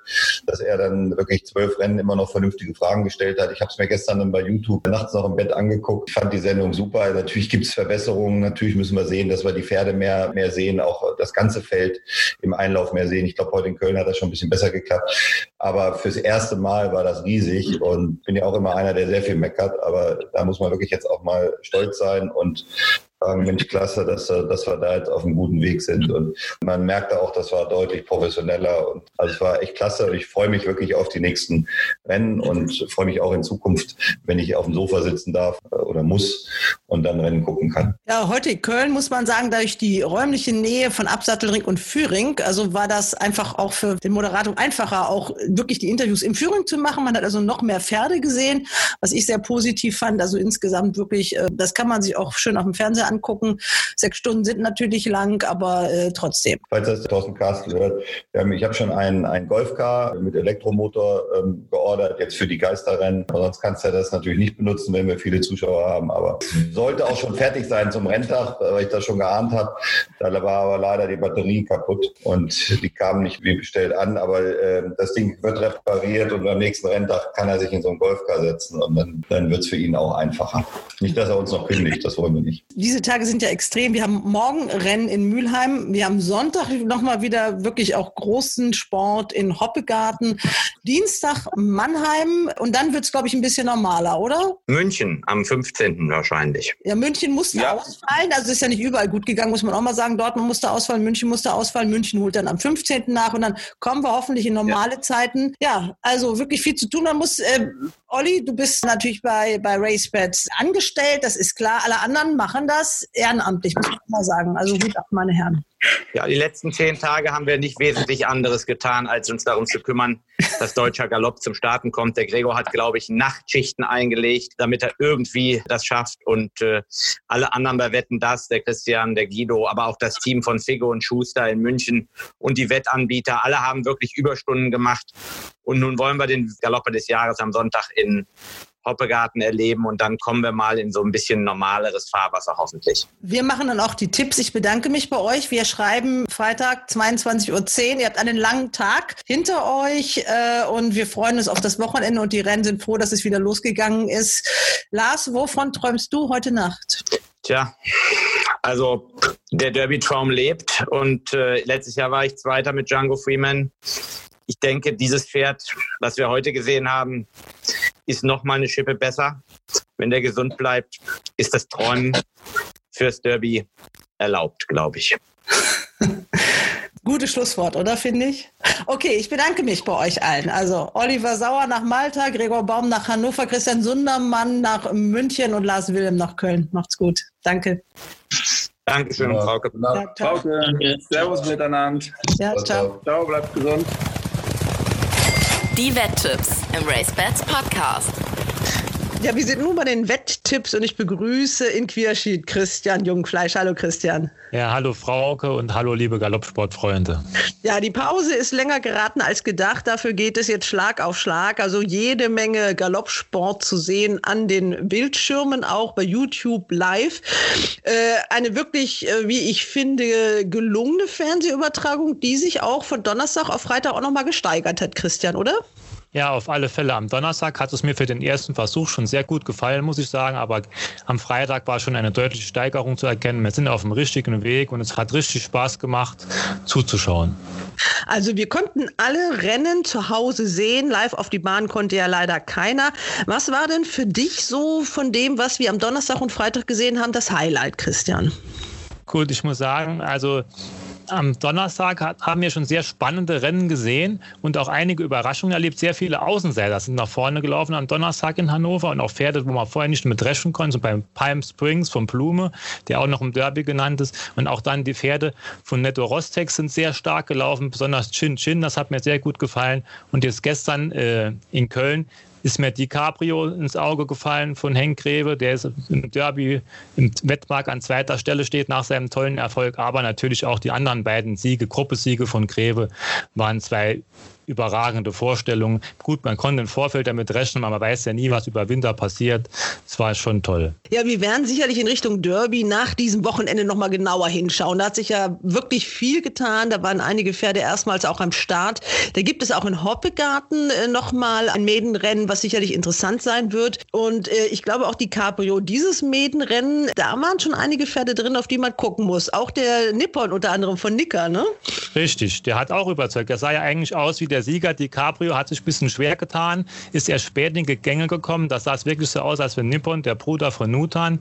dass er dann wirklich zwölf Rennen immer noch vernünftige Fragen gestellt hat. Ich habe es mir gestern dann bei YouTube nachts noch im Bett angeguckt. Ich fand die Sendung super. Natürlich gibt es Verbesserungen. Natürlich müssen wir sehen, dass wir die Pferde mehr, mehr sehen, auch das ganze Feld im Einlauf mehr sehen. Ich glaube, heute in Köln hat das schon ein bisschen besser geklappt. Aber fürs erste Mal war das riesig und bin ja auch immer einer, der sehr viel meckert. Aber da muss man wirklich jetzt auch mal stolz sein und sagen, Mensch, klasse, dass, dass wir da jetzt auf einem guten Weg sind. Und man merkte auch, das war deutlich professioneller. Und also es war echt klasse. Und ich freue mich wirklich auf die nächsten Rennen und freue mich auch in Zukunft, wenn ich auf dem Sofa sitzen darf oder muss und dann Rennen gucken kann. Ja, heute in Köln muss man sagen, durch die räumliche Nähe von Absattelring und Führing, also war das einfach auch für den Moderator einfacher, auch wirklich die Interviews im Führing zu machen. Man hat also noch mehr Pferde gesehen, was ich sehr positiv fand. Also insgesamt wirklich, äh, das kann man sich auch schön auf dem Fernseher angucken. Sechs Stunden sind natürlich lang, aber äh, trotzdem. Falls das Thorsten Kastel hört, ähm, ich habe schon ein, ein Golfcar mit Elektromotor ähm, geordert, jetzt für die Geisterrennen. Sonst kannst du das natürlich nicht benutzen, wenn wir viele Zuschauer haben. Aber sollte auch schon fertig sein zum Renntag, weil ich das schon geahnt habe. Da war aber leider die Batterie kaputt und die kam nicht wie bestellt an. Aber äh, das Ding wird repariert und am nächsten Renntag kann er sich in so ein Golfcar setzen und dann, dann wird es für ihn auch einfacher. Nicht, dass er uns noch kündigt, das wollen wir nicht. Diese diese Tage sind ja extrem. Wir haben morgen Rennen in Mülheim. Wir haben Sonntag nochmal wieder wirklich auch großen Sport in Hoppegarten. Dienstag Mannheim und dann wird es, glaube ich, ein bisschen normaler, oder? München am 15. wahrscheinlich. Ja, München musste ja. ausfallen. Also ist ja nicht überall gut gegangen, muss man auch mal sagen. Dortmund musste ausfallen, München musste ausfallen. München holt dann am 15. nach und dann kommen wir hoffentlich in normale ja. Zeiten. Ja, also wirklich viel zu tun. Man muss, äh, Olli, du bist natürlich bei, bei RaceBets angestellt, das ist klar. Alle anderen machen das ehrenamtlich, muss man mal sagen. Also gut ab, meine Herren. Ja, die letzten zehn Tage haben wir nicht wesentlich anderes getan, als uns darum zu kümmern, dass deutscher Galopp zum Starten kommt. Der Gregor hat, glaube ich, Nachtschichten eingelegt, damit er irgendwie das schafft. Und äh, alle anderen bei Wetten das, der Christian, der Guido, aber auch das Team von Figo und Schuster in München und die Wettanbieter, alle haben wirklich Überstunden gemacht. Und nun wollen wir den Galopper des Jahres am Sonntag in Hoppegarten erleben und dann kommen wir mal in so ein bisschen normaleres Fahrwasser hoffentlich. Wir machen dann auch die Tipps. Ich bedanke mich bei euch. Wir schreiben Freitag 22.10 Uhr. Ihr habt einen langen Tag hinter euch äh, und wir freuen uns auf das Wochenende und die Rennen sind froh, dass es wieder losgegangen ist. Lars, wovon träumst du heute Nacht? Tja, also der Derby-Traum lebt und äh, letztes Jahr war ich Zweiter mit Django Freeman. Ich denke, dieses Pferd, was wir heute gesehen haben, ist noch mal eine Schippe besser. Wenn der gesund bleibt, ist das Träumen fürs Derby erlaubt, glaube ich. Gutes Schlusswort, oder finde ich? Okay, ich bedanke mich bei euch allen. Also Oliver Sauer nach Malta, Gregor Baum nach Hannover, Christian Sundermann nach München und Lars Wilhelm nach Köln. Macht's gut. Danke. Dankeschön, ja. Frauke. Ja, Frauke, Servus miteinander. Ja, ciao. Ciao, bleibt gesund. Die Wetttipps im Race Bats Podcast. Ja, wir sind nun bei den Wetttipps und ich begrüße in Quierschied Christian Jungfleisch. Hallo Christian. Ja, hallo Frauke und hallo liebe Galoppsportfreunde. Ja, die Pause ist länger geraten als gedacht. Dafür geht es jetzt Schlag auf Schlag. Also jede Menge Galoppsport zu sehen an den Bildschirmen, auch bei YouTube live. Äh, eine wirklich, äh, wie ich finde, gelungene Fernsehübertragung, die sich auch von Donnerstag auf Freitag auch nochmal gesteigert hat, Christian, oder? Ja, auf alle Fälle. Am Donnerstag hat es mir für den ersten Versuch schon sehr gut gefallen, muss ich sagen. Aber am Freitag war schon eine deutliche Steigerung zu erkennen. Wir sind auf dem richtigen Weg und es hat richtig Spaß gemacht, zuzuschauen. Also wir konnten alle Rennen zu Hause sehen. Live auf die Bahn konnte ja leider keiner. Was war denn für dich so von dem, was wir am Donnerstag und Freitag gesehen haben, das Highlight, Christian? Gut, ich muss sagen, also am Donnerstag haben wir schon sehr spannende Rennen gesehen und auch einige Überraschungen erlebt. Sehr viele Außenseiter sind nach vorne gelaufen am Donnerstag in Hannover und auch Pferde, wo man vorher nicht mit dreschen konnte, so beim Palm Springs von Blume, der auch noch im Derby genannt ist. Und auch dann die Pferde von Netto Rostex sind sehr stark gelaufen, besonders Chin Chin, das hat mir sehr gut gefallen. Und jetzt gestern äh, in Köln ist mir DiCaprio ins Auge gefallen von Henk Greve, der ist im Derby im Wettmark an zweiter Stelle steht nach seinem tollen Erfolg, aber natürlich auch die anderen beiden Siege, Gruppesiege von Greve waren zwei überragende Vorstellung. Gut, man konnte im Vorfeld damit rechnen, aber man weiß ja nie, was über Winter passiert. Es war schon toll. Ja, wir werden sicherlich in Richtung Derby nach diesem Wochenende nochmal genauer hinschauen. Da hat sich ja wirklich viel getan. Da waren einige Pferde erstmals auch am Start. Da gibt es auch in Hoppegarten äh, nochmal ein Mädenrennen, was sicherlich interessant sein wird. Und äh, ich glaube auch die Cabrio, dieses Mädenrennen, da waren schon einige Pferde drin, auf die man gucken muss. Auch der Nippon unter anderem von Nicker, ne? Richtig, der hat auch überzeugt. Der sah ja eigentlich aus wie der der Sieger DiCaprio hat sich ein bisschen schwer getan, ist erst spät in die Gänge gekommen. Das sah es wirklich so aus, als wenn Nippon, der Bruder von Nutan,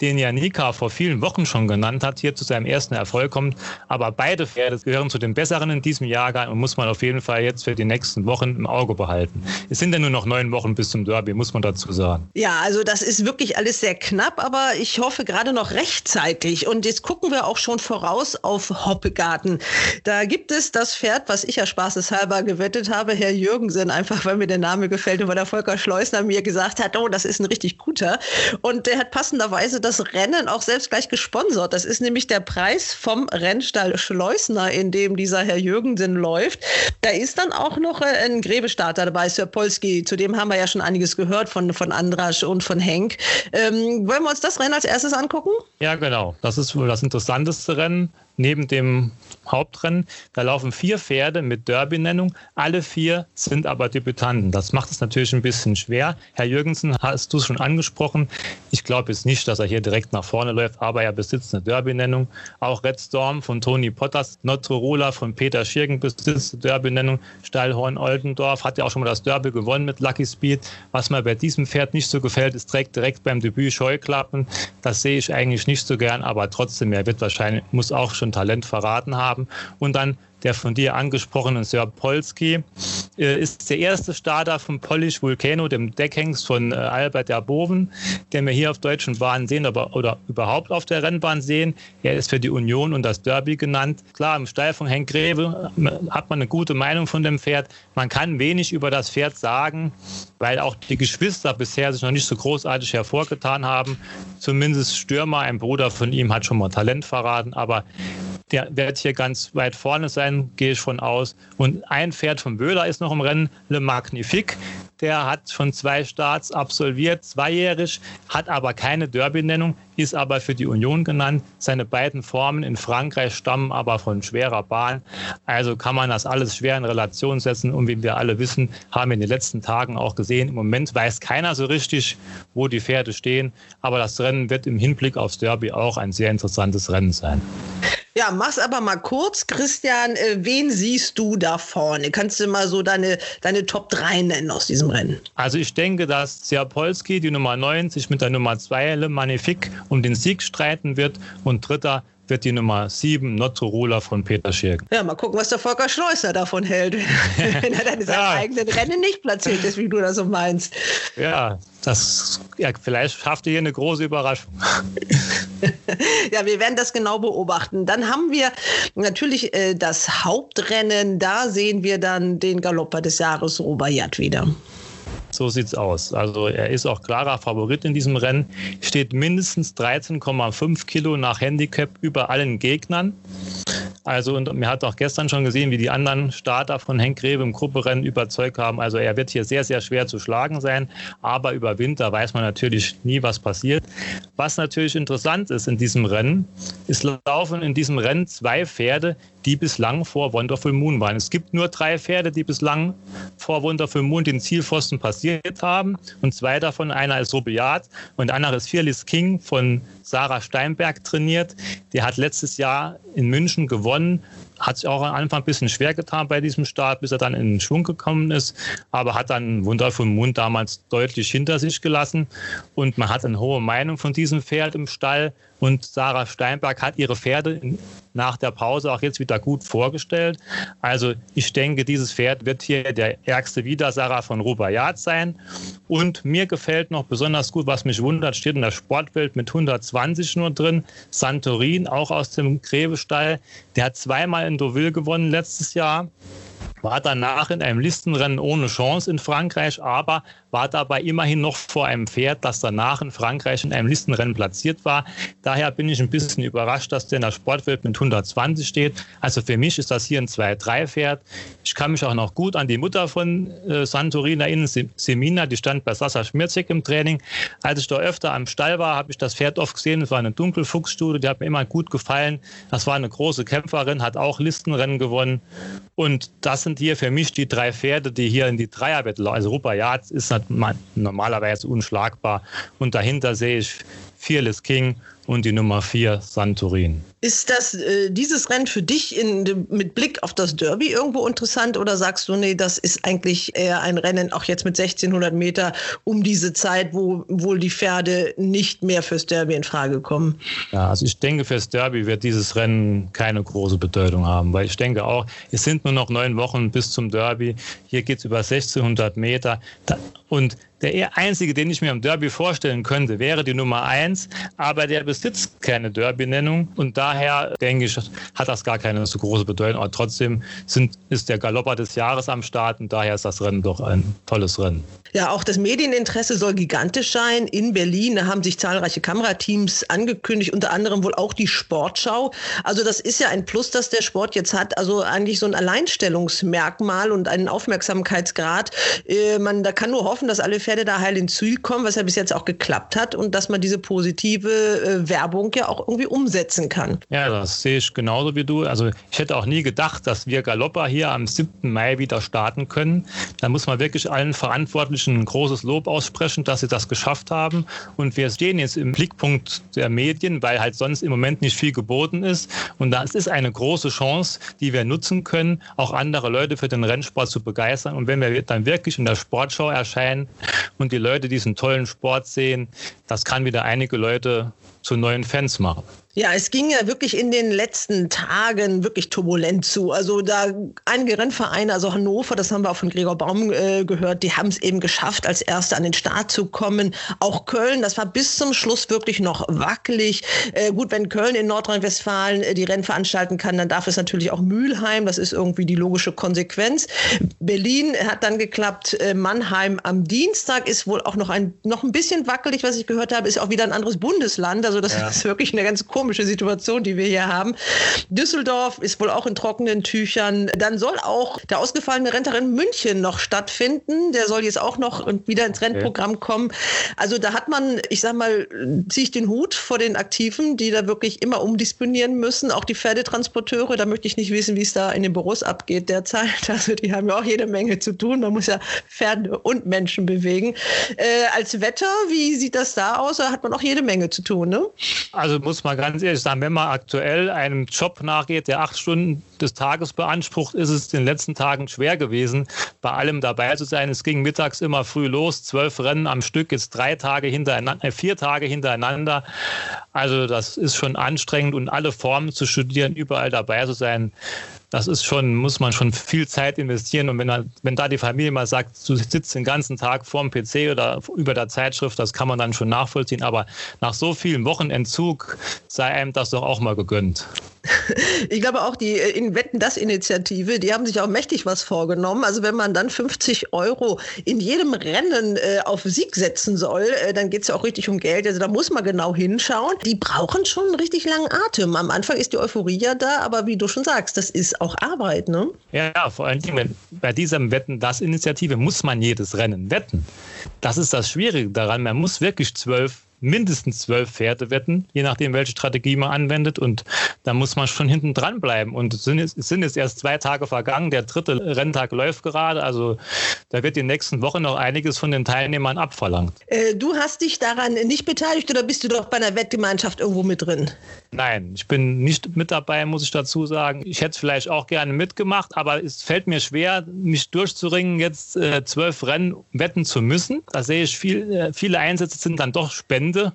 den ja Nika vor vielen Wochen schon genannt hat, hier zu seinem ersten Erfolg kommt. Aber beide Pferde gehören zu den besseren in diesem Jahrgang und muss man auf jeden Fall jetzt für die nächsten Wochen im Auge behalten. Es sind ja nur noch neun Wochen bis zum Derby, muss man dazu sagen. Ja, also das ist wirklich alles sehr knapp, aber ich hoffe gerade noch rechtzeitig. Und jetzt gucken wir auch schon voraus auf Hoppegarten. Da gibt es das Pferd, was ich ja spaßeshalber gewinnt gewettet habe, Herr Jürgensen, einfach weil mir der Name gefällt und weil der Volker Schleusner mir gesagt hat, oh, das ist ein richtig guter. Und der hat passenderweise das Rennen auch selbst gleich gesponsert. Das ist nämlich der Preis vom Rennstall Schleusner, in dem dieser Herr Jürgensen läuft. Da ist dann auch noch äh, ein Gräbestarter dabei, Sir Polski. Zu dem haben wir ja schon einiges gehört von, von Andrasch und von Henk. Ähm, wollen wir uns das Rennen als erstes angucken? Ja, genau. Das ist wohl das interessanteste Rennen neben dem Hauptrennen. Da laufen vier Pferde mit Derby-Nennung. Alle vier sind aber Debütanten. Das macht es natürlich ein bisschen schwer. Herr Jürgensen, hast du es schon angesprochen. Ich glaube jetzt nicht, dass er hier direkt nach vorne läuft, aber er besitzt eine Derby-Nennung. Auch Red Storm von Toni Potters, Notrorola von Peter Schirgen besitzt eine Derby-Nennung. Steilhorn Oldendorf hat ja auch schon mal das Derby gewonnen mit Lucky Speed. Was mir bei diesem Pferd nicht so gefällt, ist trägt direkt beim Debüt Scheuklappen. Das sehe ich eigentlich nicht so gern, aber trotzdem, er wird wahrscheinlich, muss auch schon Talent verraten haben. Und dann der von dir angesprochene Sir Polski äh, ist der erste Starter von Polish Volcano, dem Deckhengst von äh, Albert der Boven, den wir hier auf deutschen Bahnen sehen aber, oder überhaupt auf der Rennbahn sehen. Er ist für die Union und das Derby genannt. Klar, im Stall von Henk Greve äh, hat man eine gute Meinung von dem Pferd. Man kann wenig über das Pferd sagen, weil auch die Geschwister bisher sich noch nicht so großartig hervorgetan haben. Zumindest Stürmer, ein Bruder von ihm, hat schon mal Talent verraten, aber der wird hier ganz weit vorne sein, gehe ich von aus. Und ein Pferd von Böhler ist noch im Rennen, Le Magnifique. Der hat schon zwei Starts absolviert, zweijährig, hat aber keine Derby-Nennung, ist aber für die Union genannt. Seine beiden Formen in Frankreich stammen aber von schwerer Bahn. Also kann man das alles schwer in Relation setzen. Und wie wir alle wissen, haben wir in den letzten Tagen auch gesehen, im Moment weiß keiner so richtig, wo die Pferde stehen. Aber das Rennen wird im Hinblick aufs Derby auch ein sehr interessantes Rennen sein. Ja, mach's aber mal kurz. Christian, äh, wen siehst du da vorne? Kannst du mal so deine, deine Top 3 nennen aus diesem Rennen? Also ich denke, dass Siapolski, die Nummer 9, sich mit der Nummer 2 Le Magnifique um den Sieg streiten wird und dritter wird die Nummer 7 Notorula von Peter Schirken. Ja, mal gucken, was der Volker Schleusner davon hält, wenn er dann in seinem ja. eigenen Rennen nicht platziert ist, wie du das so meinst. Ja, das, ja, vielleicht schafft ihr hier eine große Überraschung. ja, wir werden das genau beobachten. Dann haben wir natürlich äh, das Hauptrennen. Da sehen wir dann den Galopper des Jahres, Robayat, wieder. So sieht's aus. Also er ist auch klarer Favorit in diesem Rennen. Steht mindestens 13,5 Kilo nach Handicap über allen Gegnern. Also, und mir hat auch gestern schon gesehen, wie die anderen Starter von Henk Greve im Grupperennen überzeugt haben. Also, er wird hier sehr, sehr schwer zu schlagen sein. Aber über Winter weiß man natürlich nie, was passiert. Was natürlich interessant ist in diesem Rennen, ist laufen in diesem Rennen zwei Pferde, die bislang vor Wonderful Moon waren. Es gibt nur drei Pferde, die bislang vor Wonderful Moon den Zielpfosten passiert haben. Und zwei davon, einer ist Robiat und andere ist Fearless King von Sarah Steinberg trainiert. Der hat letztes Jahr in München gewonnen, hat sich auch am Anfang ein bisschen schwer getan bei diesem Start, bis er dann in den Schwung gekommen ist, aber hat dann Wonderful Moon damals deutlich hinter sich gelassen und man hat eine hohe Meinung von diesem Pferd im Stall und Sarah Steinberg hat ihre Pferde nach der Pause auch jetzt wieder gut vorgestellt. Also ich denke, dieses Pferd wird hier der ärgste Widersacher von Rubayat sein. Und mir gefällt noch besonders gut, was mich wundert, steht in der Sportwelt mit 120 nur drin. Santorin, auch aus dem Gräbestall. Der hat zweimal in Deauville gewonnen letztes Jahr war danach in einem Listenrennen ohne Chance in Frankreich, aber war dabei immerhin noch vor einem Pferd, das danach in Frankreich in einem Listenrennen platziert war. Daher bin ich ein bisschen überrascht, dass der in der Sportwelt mit 120 steht. Also für mich ist das hier ein 2-3-Pferd. Ich kann mich auch noch gut an die Mutter von äh, Santorin erinnern, Semina, die stand bei Sascha Schmirzek im Training. Als ich da öfter am Stall war, habe ich das Pferd oft gesehen. Es war eine Dunkelfuchsstudie, die hat mir immer gut gefallen. Das war eine große Kämpferin, hat auch Listenrennen gewonnen. Und das sind hier für mich die drei Pferde, die hier in die Dreierwette. Also Rupert ist normalerweise unschlagbar. Und dahinter sehe ich Fearless King und die Nummer 4 Santorin. Ist das äh, dieses Rennen für dich in, mit Blick auf das Derby irgendwo interessant oder sagst du, nee, das ist eigentlich eher ein Rennen, auch jetzt mit 1600 Meter um diese Zeit, wo wohl die Pferde nicht mehr fürs Derby in Frage kommen? Ja, also ich denke, fürs Derby wird dieses Rennen keine große Bedeutung haben, weil ich denke auch, es sind nur noch neun Wochen bis zum Derby. Hier geht es über 1600 Meter. und der einzige, den ich mir im Derby vorstellen könnte, wäre die Nummer 1, aber der besitzt keine Derby-Nennung und daher denke ich, hat das gar keine so große Bedeutung. Aber trotzdem sind, ist der Galopper des Jahres am Start und daher ist das Rennen doch ein tolles Rennen. Ja, auch das Medieninteresse soll gigantisch sein. In Berlin haben sich zahlreiche Kamerateams angekündigt, unter anderem wohl auch die Sportschau. Also das ist ja ein Plus, das der Sport jetzt hat. Also eigentlich so ein Alleinstellungsmerkmal und einen Aufmerksamkeitsgrad. Äh, man, da kann nur hoffen, dass alle Pferde da heil ins Ziel kommen, was ja bis jetzt auch geklappt hat und dass man diese positive äh, Werbung ja auch irgendwie umsetzen kann. Ja, das sehe ich genauso wie du. Also ich hätte auch nie gedacht, dass wir Galopper hier am 7. Mai wieder starten können. Da muss man wirklich allen Verantwortlichen Menschen ein großes Lob aussprechen, dass sie das geschafft haben. Und wir stehen jetzt im Blickpunkt der Medien, weil halt sonst im Moment nicht viel geboten ist. Und das ist eine große Chance, die wir nutzen können, auch andere Leute für den Rennsport zu begeistern. Und wenn wir dann wirklich in der Sportschau erscheinen und die Leute diesen tollen Sport sehen, das kann wieder einige Leute zu neuen Fans machen. Ja, es ging ja wirklich in den letzten Tagen wirklich turbulent zu. Also da einige Rennvereine, also Hannover, das haben wir auch von Gregor Baum äh, gehört, die haben es eben geschafft, als Erste an den Start zu kommen. Auch Köln, das war bis zum Schluss wirklich noch wackelig. Äh, gut, wenn Köln in Nordrhein-Westfalen äh, die Rennen veranstalten kann, dann darf es natürlich auch Mülheim. Das ist irgendwie die logische Konsequenz. Berlin hat dann geklappt. Äh, Mannheim am Dienstag ist wohl auch noch ein, noch ein bisschen wackelig, was ich gehört habe, ist auch wieder ein anderes Bundesland. Also das ja. ist wirklich eine ganz komische Situation, die wir hier haben. Düsseldorf ist wohl auch in trockenen Tüchern. Dann soll auch der ausgefallene Rennterin München noch stattfinden. Der soll jetzt auch noch wieder ins Rennprogramm okay. kommen. Also da hat man, ich sag mal, ziehe ich den Hut vor den Aktiven, die da wirklich immer umdisponieren müssen. Auch die Pferdetransporteure, da möchte ich nicht wissen, wie es da in den Büros abgeht derzeit. Also die haben ja auch jede Menge zu tun. Man muss ja Pferde und Menschen bewegen. Äh, als Wetter, wie sieht das da aus? Da hat man auch jede Menge zu tun, ne? Also muss man ganz ehrlich sagen, wenn man aktuell einem Job nachgeht, der acht Stunden des Tages beansprucht, ist es in den letzten Tagen schwer gewesen, bei allem dabei zu sein. Es ging mittags immer früh los, zwölf Rennen am Stück, jetzt drei Tage hintereinander, äh, vier Tage hintereinander. Also das ist schon anstrengend und alle Formen zu studieren, überall dabei zu sein, das ist schon, muss man schon viel Zeit investieren. Und wenn, wenn da die Familie mal sagt, du sitzt den ganzen Tag vorm PC oder über der Zeitschrift, das kann man dann schon nachvollziehen. Aber nach so vielen Wochenentzug sei einem das doch auch mal gegönnt. Ich glaube auch die äh, in Wetten das Initiative, die haben sich auch mächtig was vorgenommen. Also wenn man dann 50 Euro in jedem Rennen äh, auf Sieg setzen soll, äh, dann geht es ja auch richtig um Geld. Also da muss man genau hinschauen. Die brauchen schon einen richtig langen Atem. Am Anfang ist die Euphorie ja da, aber wie du schon sagst, das ist auch Arbeit, ne? Ja, vor allen Dingen bei dieser Wetten das Initiative muss man jedes Rennen wetten. Das ist das Schwierige daran. Man muss wirklich zwölf mindestens zwölf Pferde wetten, je nachdem, welche Strategie man anwendet. Und da muss man schon hinten dran bleiben. Und es sind, sind jetzt erst zwei Tage vergangen. Der dritte Renntag läuft gerade. Also da wird die nächsten Wochen noch einiges von den Teilnehmern abverlangt. Äh, du hast dich daran nicht beteiligt oder bist du doch bei einer Wettgemeinschaft irgendwo mit drin? Nein, ich bin nicht mit dabei, muss ich dazu sagen. Ich hätte es vielleicht auch gerne mitgemacht, aber es fällt mir schwer, mich durchzuringen, jetzt äh, zwölf Rennen wetten zu müssen. Da sehe ich viel, äh, viele Einsätze sind dann doch Spenden Ende,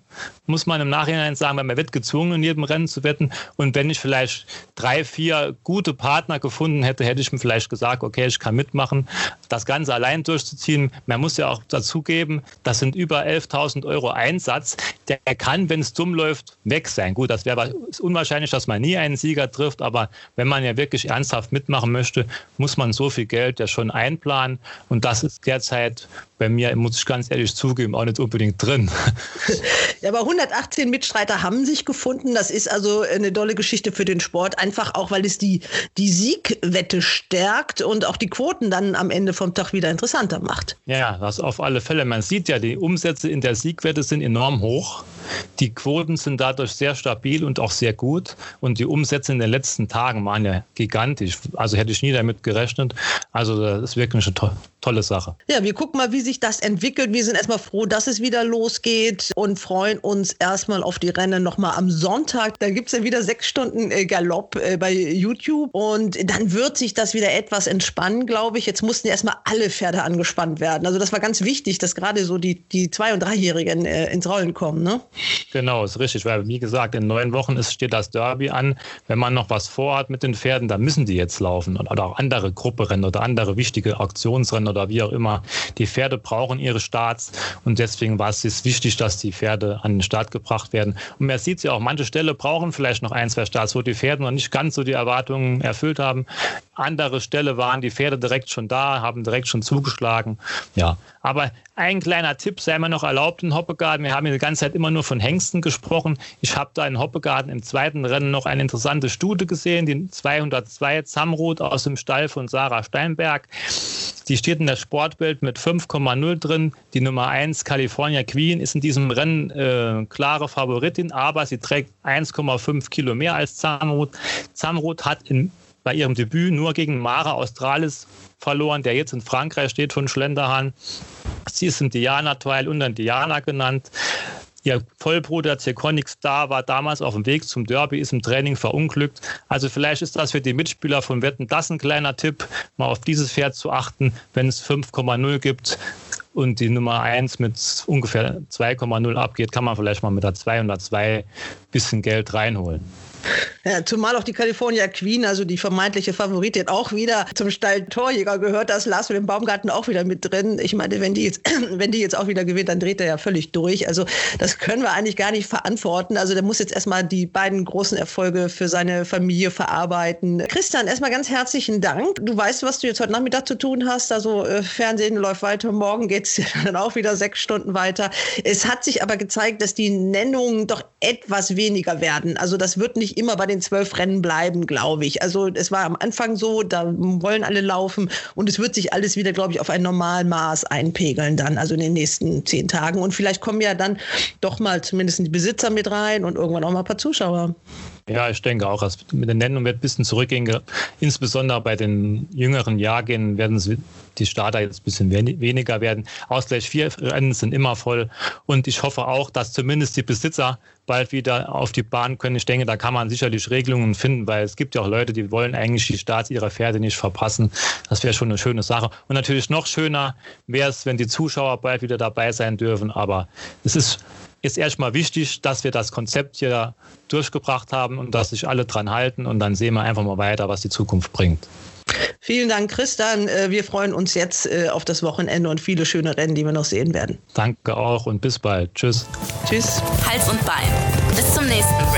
muss man im Nachhinein sagen, weil man wird gezwungen, in jedem Rennen zu wetten. Und wenn ich vielleicht drei, vier gute Partner gefunden hätte, hätte ich mir vielleicht gesagt, okay, ich kann mitmachen. Das Ganze allein durchzuziehen, man muss ja auch dazugeben, das sind über 11.000 Euro Einsatz. Der kann, wenn es dumm läuft, weg sein. Gut, das wäre unwahrscheinlich, dass man nie einen Sieger trifft, aber wenn man ja wirklich ernsthaft mitmachen möchte, muss man so viel Geld ja schon einplanen. Und das ist derzeit bei mir, muss ich ganz ehrlich zugeben, auch nicht unbedingt drin. Ja, aber 118 Mitstreiter haben sich gefunden. Das ist also eine tolle Geschichte für den Sport. Einfach auch, weil es die, die Siegwette stärkt und auch die Quoten dann am Ende vom Tag wieder interessanter macht. Ja, das auf alle Fälle. Man sieht ja, die Umsätze in der Siegwette sind enorm hoch. Die Quoten sind dadurch sehr stabil und auch sehr gut. Und die Umsätze in den letzten Tagen waren ja gigantisch. Also hätte ich nie damit gerechnet. Also das ist wirklich eine to tolle Sache. Ja, wir gucken mal, wie sich das entwickelt. Wir sind erstmal froh, dass es wieder losgeht und freuen uns erstmal auf die Rennen nochmal am Sonntag. Da gibt es ja wieder sechs Stunden äh, Galopp äh, bei YouTube. Und dann wird sich das wieder etwas entspannen, glaube ich. Jetzt mussten erstmal alle Pferde angespannt werden. Also das war ganz wichtig, dass gerade so die, die Zwei- und Dreijährigen äh, ins Rollen kommen. Ne? Genau, ist richtig, weil wie gesagt, in neun Wochen ist, steht das Derby an. Wenn man noch was vorhat mit den Pferden, dann müssen die jetzt laufen oder auch andere Grupperennen oder andere wichtige Auktionsrennen oder wie auch immer. Die Pferde brauchen ihre Starts und deswegen war es wichtig, dass die Pferde an den Start gebracht werden. Und man sieht es ja auch, manche Ställe brauchen vielleicht noch ein, zwei Starts, wo die Pferde noch nicht ganz so die Erwartungen erfüllt haben. Andere Ställe waren die Pferde direkt schon da, haben direkt schon zugeschlagen. Ja, aber ein kleiner Tipp sei mir noch erlaubt in Hoppegarten. Wir haben die ganze Zeit immer nur von Hengsten gesprochen. Ich habe da in Hoppegarten im zweiten Rennen noch eine interessante Stute gesehen, die 202 Zamrot aus dem Stall von Sarah Steinberg. Die steht in der Sportwelt mit 5,0 drin. Die Nummer 1 California Queen ist in diesem Rennen äh, klare Favoritin, aber sie trägt 1,5 Kilo mehr als Zamrot. Zamrot hat in bei ihrem Debüt nur gegen Mara Australis verloren, der jetzt in Frankreich steht von Schlenderhahn. Sie ist ein Diana-Teil und ein Diana genannt. Ihr Vollbruder Zirkonix Star war damals auf dem Weg zum Derby, ist im Training verunglückt. Also vielleicht ist das für die Mitspieler von Wetten das ein kleiner Tipp, mal auf dieses Pferd zu achten, wenn es 5,0 gibt und die Nummer 1 mit ungefähr 2,0 abgeht, kann man vielleicht mal mit der 202 bisschen Geld reinholen. Ja, zumal auch die California Queen, also die vermeintliche Favoritin, auch wieder zum Stall Torjäger gehört. Da ist Lars mit dem Baumgarten auch wieder mit drin. Ich meine, wenn die, jetzt, wenn die jetzt auch wieder gewinnt, dann dreht er ja völlig durch. Also das können wir eigentlich gar nicht verantworten. Also der muss jetzt erstmal die beiden großen Erfolge für seine Familie verarbeiten. Christian, erstmal ganz herzlichen Dank. Du weißt, was du jetzt heute Nachmittag zu tun hast. Also äh, Fernsehen läuft weiter. Morgen geht es dann auch wieder sechs Stunden weiter. Es hat sich aber gezeigt, dass die Nennungen doch etwas weniger werden. Also das wird nicht immer bei den zwölf Rennen bleiben, glaube ich. Also es war am Anfang so, da wollen alle laufen und es wird sich alles wieder, glaube ich, auf ein Normalmaß einpegeln dann, also in den nächsten zehn Tagen. Und vielleicht kommen ja dann doch mal zumindest die Besitzer mit rein und irgendwann auch mal ein paar Zuschauer. Ja, ich denke auch, dass mit den Nennungen wird ein bisschen zurückgehen. Insbesondere bei den jüngeren Jahrgängen werden die Starter jetzt ein bisschen weniger werden. Ausgleich vier Rennen sind immer voll. Und ich hoffe auch, dass zumindest die Besitzer bald wieder auf die Bahn können. Ich denke, da kann man sicherlich Regelungen finden, weil es gibt ja auch Leute, die wollen eigentlich die Starts ihrer Pferde nicht verpassen. Das wäre schon eine schöne Sache. Und natürlich noch schöner wäre es, wenn die Zuschauer bald wieder dabei sein dürfen. Aber es ist ist erstmal wichtig, dass wir das Konzept hier durchgebracht haben und dass sich alle dran halten und dann sehen wir einfach mal weiter, was die Zukunft bringt. Vielen Dank, Christian. Äh, wir freuen uns jetzt äh, auf das Wochenende und viele schöne Rennen, die wir noch sehen werden. Danke auch und bis bald. Tschüss. Tschüss. Hals und Bein. Bis zum nächsten Podcast.